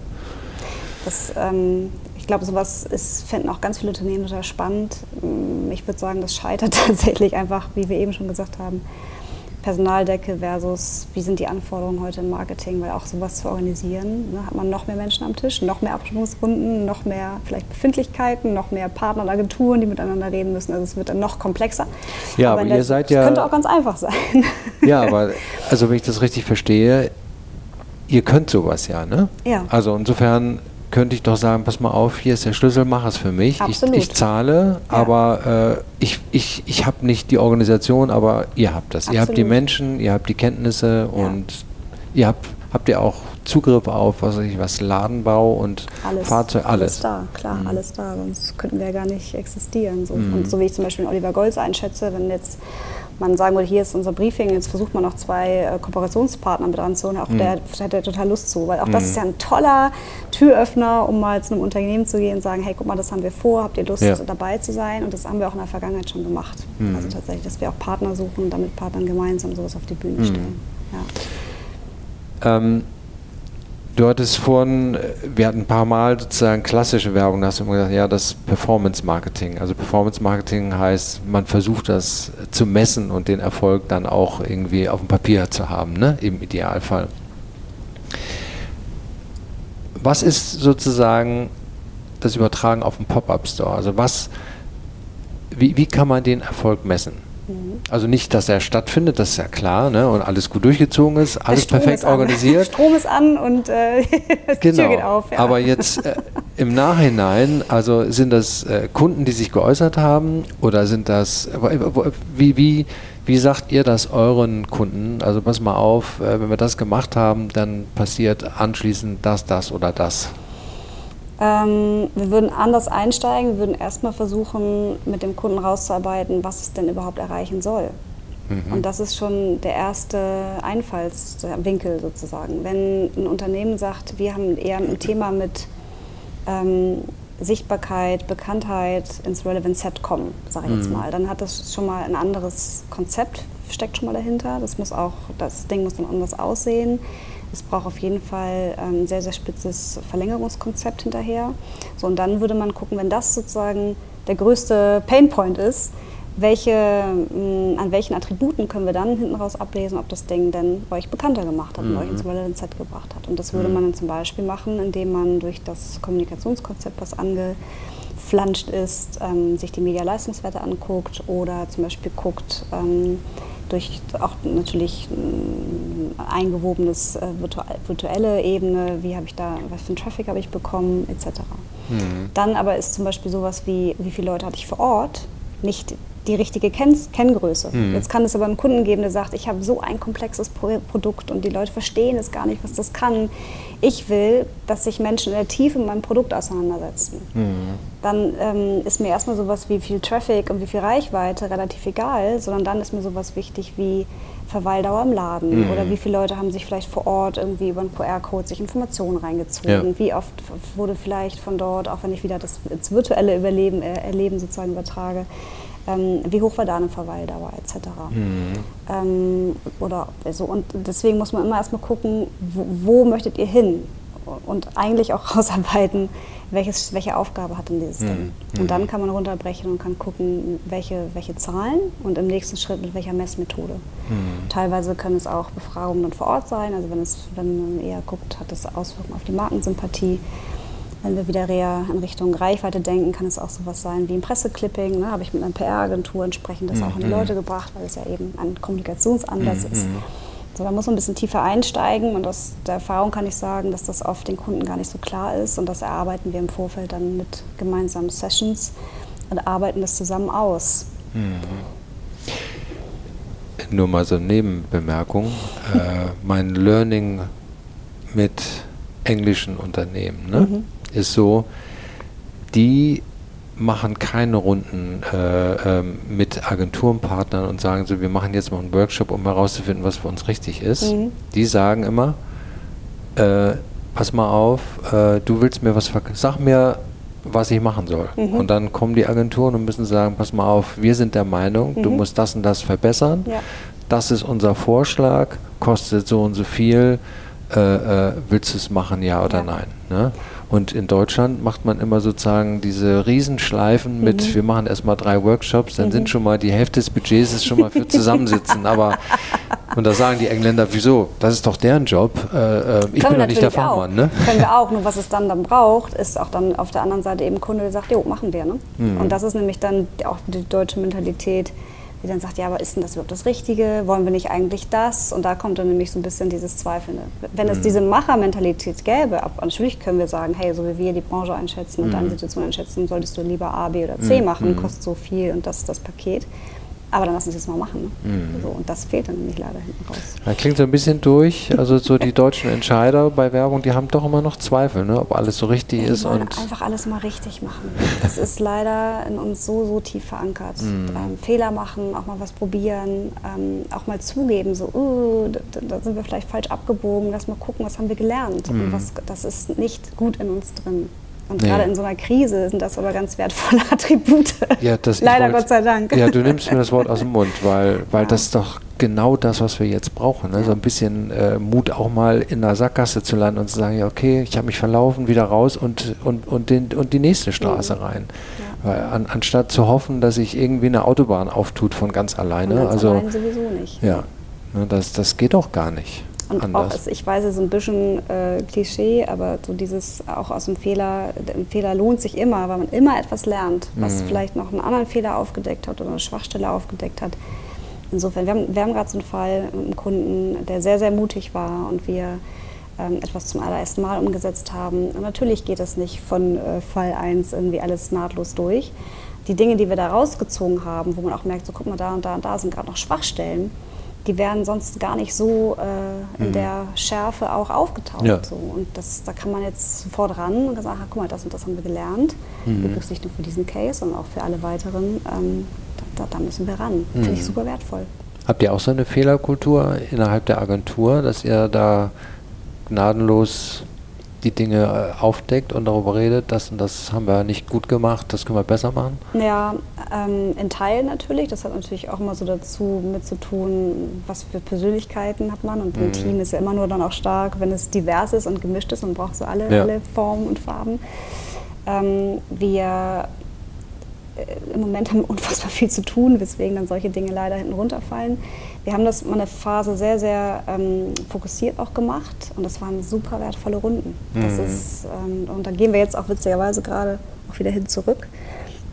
Das, ähm, glaube, sowas ist, finden auch ganz viele Unternehmen total spannend. Mm, ich würde sagen, das scheitert [laughs] tatsächlich einfach, wie wir eben schon gesagt haben, Personaldecke versus wie sind die Anforderungen heute im Marketing, weil auch sowas zu organisieren, ne, hat man noch mehr Menschen am Tisch, noch mehr Abstimmungsrunden, noch mehr vielleicht Befindlichkeiten, noch mehr Partner und Agenturen, die miteinander reden müssen. Also es wird dann noch komplexer. Ja, aber, aber ihr seid ja. könnte auch ganz einfach sein. [laughs] Ja, aber also wenn ich das richtig verstehe, ihr könnt sowas ja, ne? Ja. Also insofern könnte ich doch sagen, pass mal auf, hier ist der Schlüssel, mach es für mich. Ich, ich, zahle, ja. aber äh, ich, ich, ich habe nicht die Organisation, aber ihr habt das. Absolut. Ihr habt die Menschen, ihr habt die Kenntnisse ja. und ihr habt, habt ihr auch Zugriff auf, was weiß ich, was Ladenbau und alles, Fahrzeug, alles. Alles da, klar, mhm. alles da, sonst könnten wir ja gar nicht existieren. So. Mhm. Und so wie ich zum Beispiel Oliver Golz einschätze, wenn jetzt man sagen würde, hier ist unser Briefing, jetzt versucht man noch zwei äh, Kooperationspartner mit ranzuholen, auch mhm. der hätte total Lust zu, weil auch mhm. das ist ja ein toller Türöffner, um mal zu einem Unternehmen zu gehen und sagen, hey, guck mal, das haben wir vor, habt ihr Lust ja. dabei zu sein? Und das haben wir auch in der Vergangenheit schon gemacht. Mhm. Also tatsächlich, dass wir auch Partner suchen und damit Partnern gemeinsam sowas auf die Bühne mhm. stellen. Ja. Ähm, Du hattest vorhin, wir hatten ein paar Mal sozusagen klassische Werbung, da hast du immer gesagt, ja, das Performance Marketing. Also Performance Marketing heißt, man versucht das zu messen und den Erfolg dann auch irgendwie auf dem Papier zu haben, ne? im Idealfall. Was ist sozusagen das Übertragen auf den Pop-Up Store? Also was, wie, wie kann man den Erfolg messen? Also nicht, dass er stattfindet, das ist ja klar, ne? und alles gut durchgezogen ist, alles perfekt organisiert. [laughs] Strom ist an und äh, [laughs] die genau. Tür geht auf. Ja. Aber jetzt äh, im Nachhinein, also sind das äh, Kunden, die sich geäußert haben oder sind das, wie, wie, wie sagt ihr das euren Kunden? Also pass mal auf, äh, wenn wir das gemacht haben, dann passiert anschließend das, das oder das. Ähm, wir würden anders einsteigen. Wir würden erstmal versuchen, mit dem Kunden rauszuarbeiten, was es denn überhaupt erreichen soll. Mhm. Und das ist schon der erste Einfallswinkel sozusagen. Wenn ein Unternehmen sagt, wir haben eher ein Thema mit ähm, Sichtbarkeit, Bekanntheit ins Relevant Set kommen, sage ich mhm. jetzt mal, dann hat das schon mal ein anderes Konzept, steckt schon mal dahinter. Das muss auch, das Ding muss dann anders aussehen. Es braucht auf jeden Fall ein ähm, sehr, sehr spitzes Verlängerungskonzept hinterher. So, und dann würde man gucken, wenn das sozusagen der größte Painpoint ist, welche, mm, an welchen Attributen können wir dann hinten raus ablesen, ob das Ding denn euch bekannter gemacht hat mhm. und euch ins Relevant Set gebracht hat. Und das würde mhm. man dann zum Beispiel machen, indem man durch das Kommunikationskonzept, was angeflanscht ist, ähm, sich die Medialeistungswerte anguckt oder zum Beispiel guckt, ähm, durch auch natürlich eingewobenes äh, virtuelle Ebene, wie habe ich da, was für einen Traffic habe ich bekommen, etc. Mhm. Dann aber ist zum Beispiel sowas wie, wie viele Leute hatte ich vor Ort, nicht die richtige Kenn Kenngröße. Mhm. Jetzt kann es aber einen Kunden geben, der sagt, ich habe so ein komplexes Pro Produkt und die Leute verstehen es gar nicht, was das kann. Ich will, dass sich Menschen in der Tiefe mit meinem Produkt auseinandersetzen. Mhm. Dann ähm, ist mir erstmal sowas wie viel Traffic und wie viel Reichweite relativ egal, sondern dann ist mir sowas wichtig wie Verweildauer im Laden mhm. oder wie viele Leute haben sich vielleicht vor Ort irgendwie über einen QR-Code sich Informationen reingezogen. Ja. Wie oft wurde vielleicht von dort, auch wenn ich wieder das, das virtuelle Überleben, äh, Erleben sozusagen übertrage, ähm, wie hoch war da eine Verweildauer etc. Mhm. Ähm, oder so. Und deswegen muss man immer erstmal gucken, wo, wo möchtet ihr hin? Und eigentlich auch [laughs] rausarbeiten, welches, welche Aufgabe hat denn dieses mhm. Ding. Und dann kann man runterbrechen und kann gucken, welche, welche Zahlen und im nächsten Schritt mit welcher Messmethode. Mhm. Teilweise können es auch Befragungen dann vor Ort sein, also wenn, es, wenn man eher guckt, hat das Auswirkungen auf die Markensympathie. Wenn wir wieder eher in Richtung Reichweite denken, kann es auch sowas sein wie ein Presseclipping. Ne? Habe ich mit einer PR-Agentur entsprechend das mhm. auch an die mhm. Leute gebracht, weil es ja eben ein Kommunikationsanlass mhm. ist. So, da muss man ein bisschen tiefer einsteigen und aus der Erfahrung kann ich sagen, dass das oft den Kunden gar nicht so klar ist und das erarbeiten wir im Vorfeld dann mit gemeinsamen Sessions und arbeiten das zusammen aus. Mhm. Nur mal so eine Nebenbemerkung. äh, mein Learning mit englischen Unternehmen ne, mhm. Ist so, die machen keine Runden äh, äh, mit Agenturenpartnern und sagen so, wir machen jetzt mal einen Workshop, um herauszufinden, was für uns richtig ist. Mhm. Die sagen immer, äh, pass mal auf, äh, du willst mir was sag mir, was ich machen soll. Mhm. Und dann kommen die Agenturen und müssen sagen, pass mal auf, wir sind der Meinung, mhm. du musst das und das verbessern. Ja. Das ist unser Vorschlag, kostet so und so viel. Äh, äh, willst du es machen, ja oder ja. nein? Ne? Und in Deutschland macht man immer sozusagen diese Riesenschleifen mit, mhm. wir machen erstmal drei Workshops, dann mhm. sind schon mal die Hälfte des Budgets ist schon mal für Zusammensitzen. Aber [laughs] und da sagen die Engländer, wieso? Das ist doch deren Job. Äh, äh ich bin doch nicht der Fachmann. Ne? Können wir auch. [laughs] Nur was es dann dann braucht, ist auch dann auf der anderen Seite eben Kunde, der sagt, jo, machen wir. Ne? Mhm. Und das ist nämlich dann auch die deutsche Mentalität die dann sagt, ja, aber ist denn das überhaupt das Richtige? Wollen wir nicht eigentlich das? Und da kommt dann nämlich so ein bisschen dieses Zweifelnde. Wenn es mhm. diese Machermentalität gäbe, ab, natürlich können wir sagen, hey, so wie wir die Branche einschätzen und mhm. deine Situation einschätzen, solltest du lieber A, B oder C mhm. machen, kostet so viel und das ist das Paket aber dann lass uns das mal machen. Ne? Mhm. So, und das fehlt dann nämlich leider hinten raus. Da klingt so ein bisschen durch, also so die deutschen Entscheider bei Werbung, die haben doch immer noch Zweifel, ne, ob alles so richtig die ist. und einfach alles mal richtig machen. Das ist leider in uns so, so tief verankert. Mhm. Ähm, Fehler machen, auch mal was probieren, ähm, auch mal zugeben, so, uh, da, da, sind wir vielleicht falsch abgebogen, lass mal gucken, was haben wir gelernt. Mhm. Und was, das ist nicht gut in uns drin. Und nee. gerade in so einer Krise sind das aber ganz wertvolle [laughs] Attribute. Ja, das, Leider wollt, Gott sei Dank. Ja, du nimmst mir das Wort aus dem Mund, weil, weil ja. das ist doch genau das, was wir jetzt brauchen. Ne? So ein bisschen äh, Mut auch mal in der Sackgasse zu landen und zu sagen, ja, okay, ich habe mich verlaufen, wieder raus und, und, und, den, und die nächste Straße mhm. rein. Ja. Weil an, anstatt zu hoffen, dass sich irgendwie eine Autobahn auftut von ganz alleine. Von ganz also, allein sowieso nicht. Ja, ne, das, das geht auch gar nicht. Und anders. auch, ich weiß, es ist ein bisschen äh, Klischee, aber so dieses auch aus dem Fehler, ein Fehler lohnt sich immer, weil man immer etwas lernt, was mhm. vielleicht noch einen anderen Fehler aufgedeckt hat oder eine Schwachstelle aufgedeckt hat. Insofern, wir haben, wir haben gerade so einen Fall mit einem Kunden, der sehr, sehr mutig war und wir ähm, etwas zum allerersten Mal umgesetzt haben. Und natürlich geht es nicht von äh, Fall 1 irgendwie alles nahtlos durch. Die Dinge, die wir da rausgezogen haben, wo man auch merkt, so guck mal, da und da und da sind gerade noch Schwachstellen, die wären sonst gar nicht so äh, in mhm. der Schärfe auch aufgetaucht. Ja. So. Und das, da kann man jetzt sofort ran und sagen, guck mal, das und das haben wir gelernt. Mhm. Übrigens nicht nur für diesen Case, sondern auch für alle weiteren. Ähm, da, da, müssen wir ran. Mhm. Finde ich super wertvoll. Habt ihr auch so eine Fehlerkultur innerhalb der Agentur, dass ihr da gnadenlos die Dinge äh, aufdeckt und darüber redet, das und das haben wir nicht gut gemacht, das können wir besser machen? Ja, ähm, in Teilen natürlich. Das hat natürlich auch immer so dazu mit zu tun, was für Persönlichkeiten hat man. Und ein mhm. Team ist ja immer nur dann auch stark, wenn es divers ist und gemischt ist und braucht so alle, ja. alle Formen und Farben. Ähm, wir im Moment haben wir unfassbar viel zu tun, weswegen dann solche Dinge leider hinten runterfallen. Wir haben das mal eine Phase sehr, sehr ähm, fokussiert auch gemacht und das waren super wertvolle Runden. Das mhm. ist, ähm, und da gehen wir jetzt auch witzigerweise gerade auch wieder hin zurück,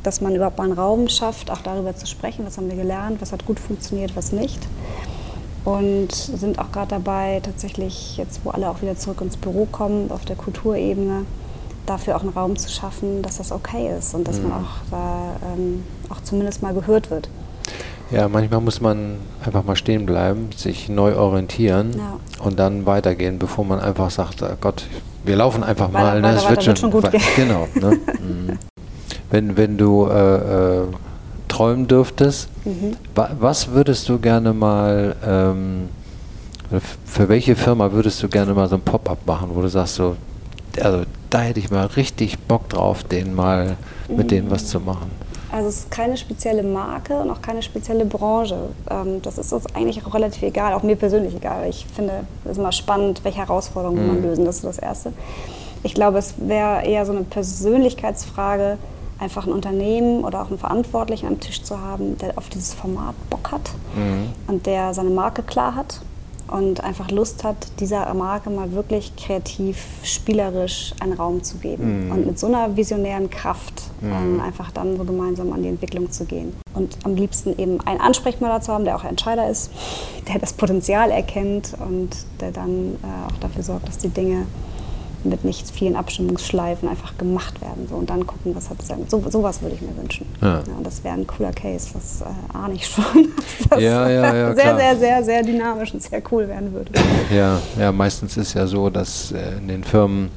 dass man überhaupt mal einen Raum schafft, auch darüber zu sprechen, was haben wir gelernt, was hat gut funktioniert, was nicht. Und sind auch gerade dabei, tatsächlich jetzt, wo alle auch wieder zurück ins Büro kommen, auf der Kulturebene, dafür auch einen Raum zu schaffen, dass das okay ist und dass mhm. man auch da ähm, auch zumindest mal gehört wird. Ja, manchmal muss man einfach mal stehen bleiben, sich neu orientieren ja. und dann weitergehen, bevor man einfach sagt, oh Gott, wir laufen einfach weiter, mal. Ne? Es wird, schon, wird schon gut gehen. Genau. Ne? [laughs] mhm. wenn, wenn du äh, äh, träumen dürftest, mhm. wa was würdest du gerne mal, ähm, für welche Firma würdest du gerne mal so ein Pop-up machen, wo du sagst so, also da hätte ich mal richtig Bock drauf, den mal mit mhm. denen was zu machen. Also es ist keine spezielle Marke und auch keine spezielle Branche. Ähm, das ist uns eigentlich auch relativ egal, auch mir persönlich egal. Ich finde es immer spannend, welche Herausforderungen mhm. man lösen. Das ist das Erste. Ich glaube, es wäre eher so eine Persönlichkeitsfrage, einfach ein Unternehmen oder auch einen Verantwortlichen am Tisch zu haben, der auf dieses Format Bock hat mhm. und der seine Marke klar hat und einfach Lust hat, dieser Marke mal wirklich kreativ, spielerisch einen Raum zu geben. Mhm. Und mit so einer visionären Kraft ähm, einfach dann so gemeinsam an die Entwicklung zu gehen. Und am liebsten eben einen Ansprechpartner zu haben, der auch Entscheider ist, [laughs] der das Potenzial erkennt und der dann äh, auch dafür sorgt, dass die Dinge mit nicht vielen Abstimmungsschleifen einfach gemacht werden. So, und dann gucken, was hat es denn. So, sowas würde ich mir wünschen. Ja. Ja, und das wäre ein cooler Case, das äh, ahne ich schon. [laughs] Das ja, ja, ja, [laughs] sehr, klar. sehr, sehr, sehr dynamisch und sehr cool werden würde. Ja, ja, meistens ist ja so, dass äh, in den Firmen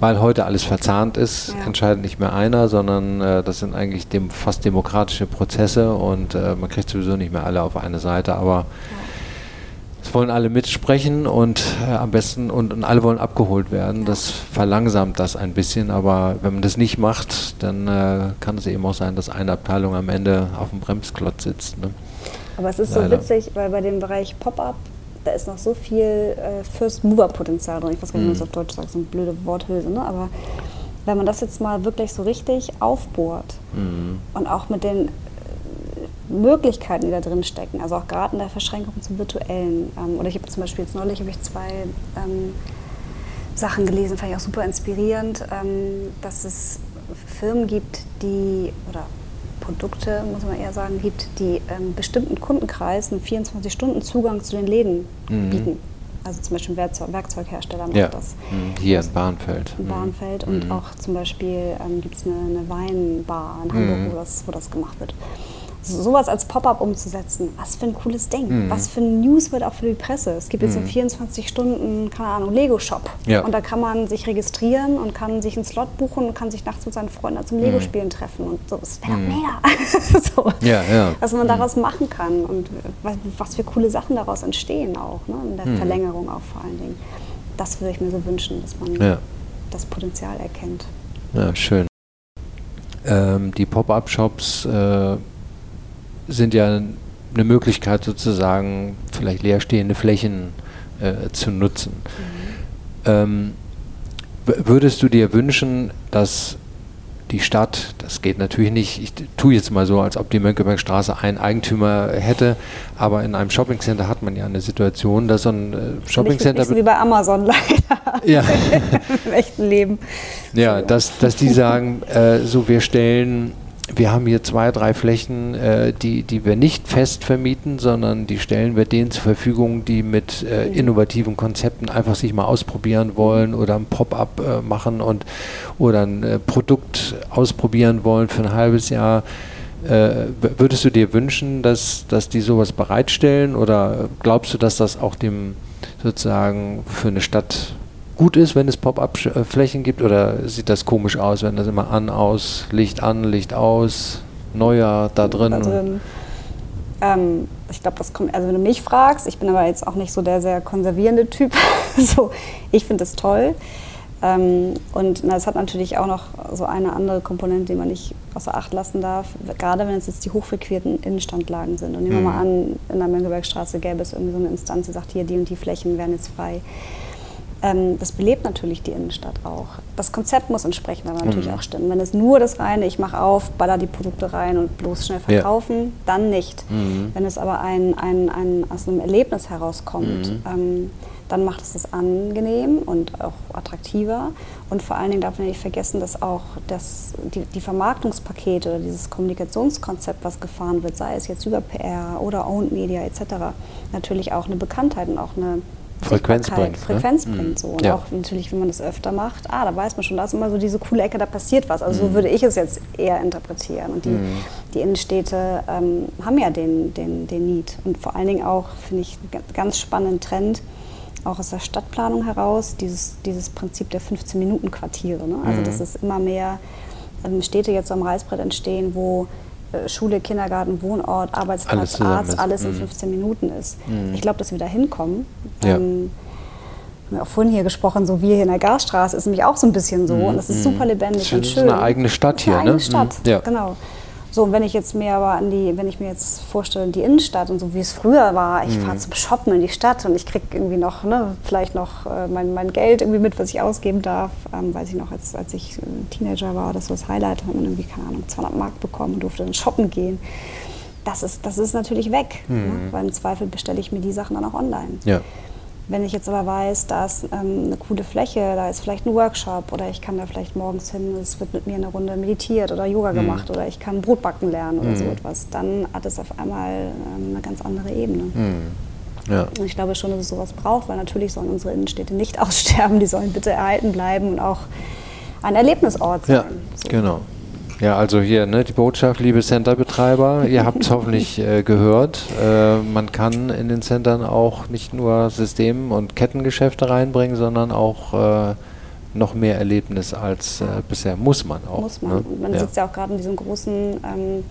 weil heute alles verzahnt ist, ja. entscheidet nicht mehr einer, sondern äh, das sind eigentlich dem, fast demokratische Prozesse und äh, man kriegt sowieso nicht mehr alle auf eine Seite, aber ja wollen alle mitsprechen und äh, am besten und, und, alle wollen abgeholt werden. Das verlangsamt das ein bisschen, aber wenn man das nicht macht, dann äh, kann es eben auch sein, dass eine Abteilung am Ende auf dem Bremsklotz sitzt. Ne? Aber es ist Leider. so witzig, weil bei dem Bereich Pop-up da ist noch so viel äh, First-Mover-Potenzial drin. Ich weiß gar nicht, wie man es mhm. auf Deutsch sagt, so eine blöde Worthülse, ne? aber wenn man das jetzt mal wirklich so richtig aufbohrt mhm. und auch mit den Möglichkeiten, die da drin stecken, also auch gerade in der Verschränkung zum Virtuellen. Ähm, oder ich habe zum Beispiel jetzt neulich ich zwei ähm, Sachen gelesen, fand ich auch super inspirierend, ähm, dass es Firmen gibt, die, oder Produkte, muss man eher sagen, gibt, die ähm, bestimmten Kundenkreis einen 24-Stunden-Zugang zu den Läden mhm. bieten. Also zum Beispiel Werkzeug, Werkzeughersteller macht ja. das. Mhm. Hier in Bahnfeld. In Bahnfeld mhm. und mhm. auch zum Beispiel ähm, gibt es eine, eine, Weinbar in Hamburg, mhm. wo, das, wo das gemacht wird sowas als Pop-up umzusetzen, was für ein cooles Ding. Mhm. Was für ein News wird auch für die Presse. Es gibt jetzt mhm. in 24 Stunden, keine Ahnung, Lego-Shop. Ja. Und da kann man sich registrieren und kann sich einen Slot buchen und kann sich nachts mit seinen Freunden zum Lego-Spielen mhm. treffen. Und so, das wäre mhm. mega. [laughs] so, ja, ja. Was man mhm. daraus machen kann und was, was, für coole Sachen daraus entstehen auch. Ne? In der. Verlängerung auch vor allen Dingen. Das würde ich mir so wünschen, dass man ja. das Potenzial erkennt. Ja, schön. Ähm, die Pop-up-Shops äh, sind ja eine Möglichkeit sozusagen, vielleicht leerstehende Flächen äh, zu nutzen. Mhm. Ähm, würdest du dir wünschen, dass die Stadt, das geht natürlich nicht, ich tue jetzt mal so, als ob die Mönckebergstraße einen Eigentümer hätte, aber in einem Shoppingcenter hat man ja eine Situation, dass so ein äh, Shoppingcenter... Nicht, nicht wie bei Amazon [laughs] leider, ja. [laughs] im echten Leben. Ja, dass, dass die sagen, äh, so wir stellen wir haben hier zwei, drei Flächen, äh, die, die wir nicht fest vermieten, sondern die stellen wir denen zur Verfügung, die mit äh, innovativen Konzepten einfach sich mal ausprobieren wollen oder ein Pop-up äh, machen und oder ein äh, Produkt ausprobieren wollen für ein halbes Jahr. Äh, würdest du dir wünschen, dass, dass die sowas bereitstellen oder glaubst du, dass das auch dem sozusagen für eine Stadt gut ist, wenn es Pop-up-Flächen gibt oder sieht das komisch aus, wenn das immer an, aus, Licht an, Licht aus, Neujahr da drin? Drin. Ähm, ich glaube, das kommt, also wenn du mich fragst, ich bin aber jetzt auch nicht so der sehr konservierende Typ. [laughs] so, ich finde das toll. Ähm, und es hat natürlich auch noch so eine andere Komponente, die man nicht außer Acht lassen darf, gerade wenn es jetzt die hochfrequenten Innenstandlagen sind. Und nehmen wir mhm. mal an, in der Mönckebergstraße gäbe es irgendwie so eine Instanz, die sagt, hier, die und die Flächen werden jetzt frei das belebt natürlich die Innenstadt auch. Das Konzept muss entsprechend aber natürlich mhm. auch stimmen. Wenn es nur das reine, ich mache auf, baller die Produkte rein und bloß schnell verkaufen, ja. dann nicht. Mhm. Wenn es aber ein, ein, ein, aus einem Erlebnis herauskommt, mhm. ähm, dann macht es das angenehm und auch attraktiver. Und vor allen Dingen darf man nicht vergessen, dass auch das, die, die Vermarktungspakete oder dieses Kommunikationskonzept, was gefahren wird, sei es jetzt über PR oder Owned Media etc., natürlich auch eine Bekanntheit und auch eine Frequenz bringt. Frequenz ne? bringt so. Und ja. auch natürlich, wenn man das öfter macht, ah, da weiß man schon, da ist immer so diese coole Ecke, da passiert was. Also mhm. so würde ich es jetzt eher interpretieren. Und die, mhm. die Innenstädte ähm, haben ja den, den, den Need. Und vor allen Dingen auch, finde ich, einen ganz spannenden Trend, auch aus der Stadtplanung heraus, dieses, dieses Prinzip der 15-Minuten-Quartiere. Ne? Also mhm. dass es immer mehr ähm, Städte jetzt am Reißbrett entstehen, wo Schule, Kindergarten, Wohnort, Arbeitsplatz, alles Arzt, alles in 15 mhm. Minuten ist. Mhm. Ich glaube, dass wir da hinkommen. Ja. Ähm, wir haben auch vorhin hier gesprochen, so wie hier in der Gasstraße ist nämlich auch so ein bisschen so. Mhm. Und das ist super lebendig schön, und schön. Das ist eine eigene Stadt hier, eine ne? Eigene Stadt, mhm. ja. genau. So, und wenn ich jetzt mir aber an die, wenn ich mir jetzt vorstelle, die Innenstadt und so wie es früher war, ich mhm. fahre zum Shoppen in die Stadt und ich kriege irgendwie noch, ne, vielleicht noch äh, mein, mein Geld irgendwie mit, was ich ausgeben darf. Ähm, weiß ich noch, als, als ich Teenager war, das war das Highlight, hat man irgendwie, keine Ahnung, 200 Mark bekommen und durfte dann shoppen gehen. das ist, das ist natürlich weg. Ne? Weil im Zweifel bestelle ich mir die Sachen dann auch online. Ja. Wenn ich jetzt aber weiß, da ist ähm, eine coole Fläche, da ist vielleicht ein Workshop oder ich kann da vielleicht morgens hin, es wird mit mir eine Runde meditiert oder Yoga gemacht oder ich kann Brotbacken lernen oder so etwas, dann hat es auf einmal ähm, eine ganz andere Ebene. Ja. Und ich glaube schon, dass es sowas braucht, weil natürlich sollen unsere Innenstädte nicht [laughs] aussterben, die sollen bitte erhalten bleiben und auch ein Erlebnisort sein. Ja, So. genau. Ja, also hier ne, die Botschaft, liebe Center-Betreiber, ihr [laughs] habt es hoffentlich äh, gehört. Äh, man kann in den Centern auch nicht nur System- und Kettengeschäfte reinbringen, sondern auch äh, noch mehr Erlebnis als äh, bisher. Muss man auch. Muss man. Ne? Man ja. sitzt ja auch gerade in diesem großen ähm,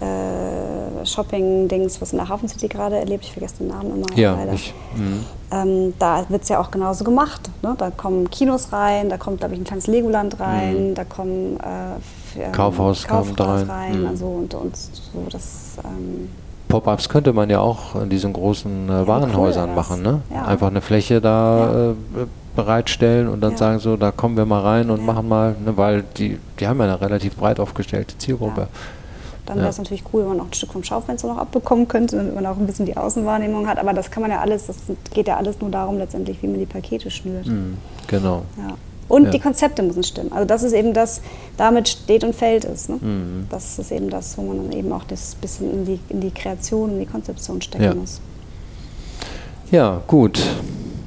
äh, Shopping-Dings, was in der Hafen City gerade erlebt. Ich vergesse den Namen immer. Ja, leider. ich, mhm. Ähm, da wird es ja auch genauso gemacht. Ne? Da kommen Kinos rein, da kommt, glaube ich, ein kleines Legoland rein, da kommen äh, ähm, Mhm. Kaufhaus kommt rein. rein. Mhm. Also und, und so das. Ähm, Pop-ups könnte man ja auch in diesen großen äh, Warenhäusern cool machen. Ne? Ja. Einfach eine Fläche da Ja. äh, bereitstellen und dann Ja. sagen so, da kommen wir mal rein und machen mal, ne, weil die, die haben ja eine relativ breit aufgestellte Zielgruppe. Dann wäre es natürlich cool, wenn man auch ein Stück vom Schaufenster noch abbekommen könnte, damit man auch ein bisschen die Außenwahrnehmung hat. Aber das kann man ja alles, das geht ja alles nur darum letztendlich, wie man die Pakete schnürt. Mhm, genau. Und Ja. die Konzepte müssen stimmen. Also das ist eben das, damit steht und fällt es. Ne? Mhm. Das ist eben das, wo man dann eben auch das bisschen in die, in die Kreation, in die Konzeption stecken Ja. muss. Ja, gut.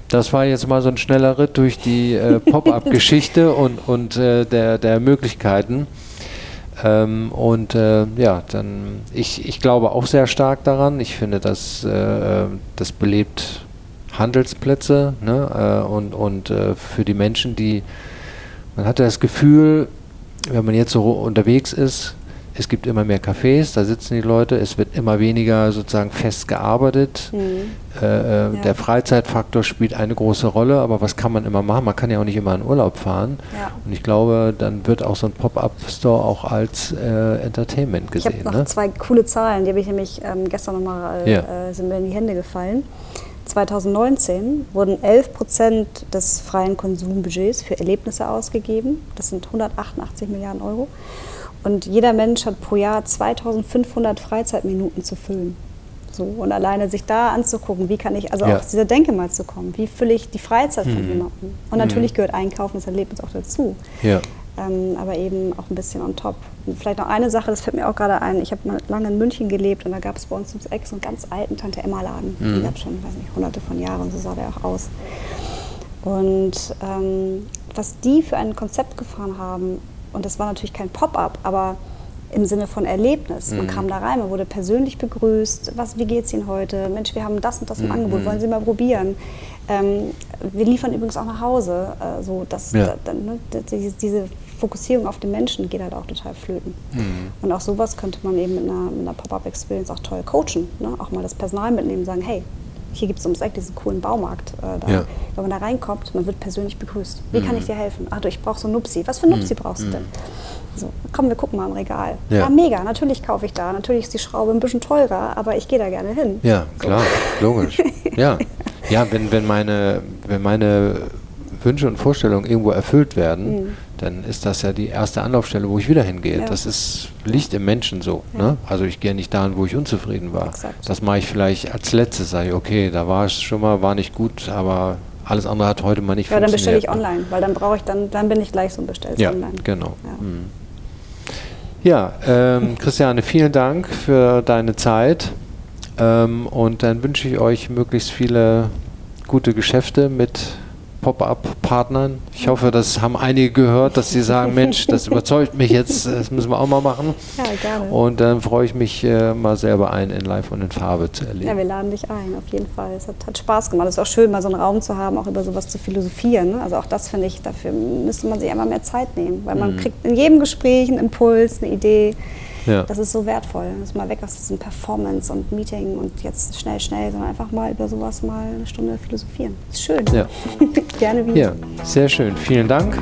Das war jetzt mal so ein schneller Ritt durch die äh, Pop-up-Geschichte [laughs] und, und äh, der, der Möglichkeiten. Ähm, und äh, ja, dann ich, ich glaube auch sehr stark daran. Ich finde, dass äh, das belebt Handelsplätze ne? äh, und, und äh, für die Menschen, die man hatte das Gefühl, wenn man jetzt so unterwegs ist, es gibt immer mehr Cafés, da sitzen die Leute, es wird immer weniger sozusagen fest gearbeitet. Mhm. Äh, äh, Ja. Der Freizeitfaktor spielt eine große Rolle, aber was kann man immer machen? Man kann ja auch nicht immer in Urlaub fahren. Ja. Und ich glaube, dann wird auch so ein Pop-Up-Store auch als äh, Entertainment Ich habe gesehen. noch Ne? zwei coole Zahlen, die habe ich nämlich ähm, gestern nochmal, äh, Ja. äh, sind mir in die Hände gefallen. 2019 wurden 11 Prozent des freien Konsumbudgets für Erlebnisse ausgegeben. Das sind 188 Milliarden Euro. Und jeder Mensch hat pro Jahr 2500 Freizeitminuten zu füllen. So, und alleine sich da anzugucken, wie kann ich, also Ja. auf dieser Denke mal zu kommen, wie fülle ich die Freizeit von Mhm. jemandem. Und natürlich gehört Einkaufen, das Erlebnis auch dazu Ja. Ähm, aber eben auch ein bisschen on top. Und vielleicht noch eine Sache, das fällt mir auch gerade ein. Ich habe mal lange in München gelebt und da gab es bei uns ums Eck so einen ganz alten Tante-Emma-Laden. Mhm. Den gab es schon, weiß nicht, hunderte von Jahren und so sah der auch aus. Und ähm, was die für ein Konzept gefahren haben, und das war natürlich kein Pop-up, aber im Sinne von Erlebnis. Man Mhm. kam da rein, man wurde persönlich begrüßt. Was, wie geht's Ihnen heute? Mensch, wir haben das und das im Mhm. Angebot. Wollen Sie mal probieren? Ähm, wir liefern übrigens auch nach Hause. Äh, so, das, Ja. da, ne, diese, Fokussierung auf den Menschen geht halt auch total flöten. Mhm. Und auch sowas könnte man eben mit einer, einer Pop-Up-Experience auch toll coachen. Ne? Auch mal das Personal mitnehmen, sagen, hey, hier gibt es ums Eck diesen coolen Baumarkt. Äh, da. Ja. Wenn man da reinkommt, man wird persönlich begrüßt. Wie kann Mhm. ich dir helfen? Ach du, ich brauche so Nupsi. Was für Nupsi brauchst du denn? So, komm, wir gucken mal im Regal. Ja. Ja. mega, natürlich kaufe ich da. Natürlich ist die Schraube ein bisschen teurer, aber ich gehe da gerne hin. Ja, So. klar, logisch. [laughs] Ja, ja wenn, wenn, meine, wenn meine Wünsche und Vorstellungen irgendwo erfüllt werden, Mhm. Dann ist das ja die erste Anlaufstelle, wo ich wieder hingehe. Ja. Das ist, liegt im Menschen so. Ja. Ne? Also ich gehe nicht dahin, wo ich unzufrieden war. Exakt. Das mache ich vielleicht als letztes, sage ich, okay, da war es schon mal, war nicht gut, aber alles andere hat heute mal nicht Ja, dann bestelle funktioniert. ich online, weil dann brauche ich dann, dann bin ich gleich so ein Bestells Ja, online. genau. Ja. Mhm. Ja, ähm, Christiane, vielen Dank für deine Zeit. Ähm, und dann wünsche ich euch möglichst viele gute Geschäfte mit Pop-up-Partnern. Ich hoffe, das haben einige gehört, dass sie sagen, Mensch, das überzeugt mich jetzt, das müssen wir auch mal machen. Ja, gerne. Und dann freue ich mich äh, mal selber ein in Live und in Farbe zu erleben. Ja, wir laden dich ein, auf jeden Fall. Es hat, hat Spaß gemacht. Es ist auch schön, mal so einen Raum zu haben, auch über sowas zu philosophieren. Ne? Also auch das finde ich, dafür müsste man sich einmal mehr Zeit nehmen, weil man Mhm. kriegt in jedem Gespräch einen Impuls, eine Idee. Ja. Das ist so wertvoll. Das ist mal weg aus diesem Performance und Meeting und jetzt schnell, schnell, sondern einfach mal über sowas mal eine Stunde philosophieren. Ist schön. Ja. [laughs] Gerne wieder. Ja, sehr schön. Vielen Dank.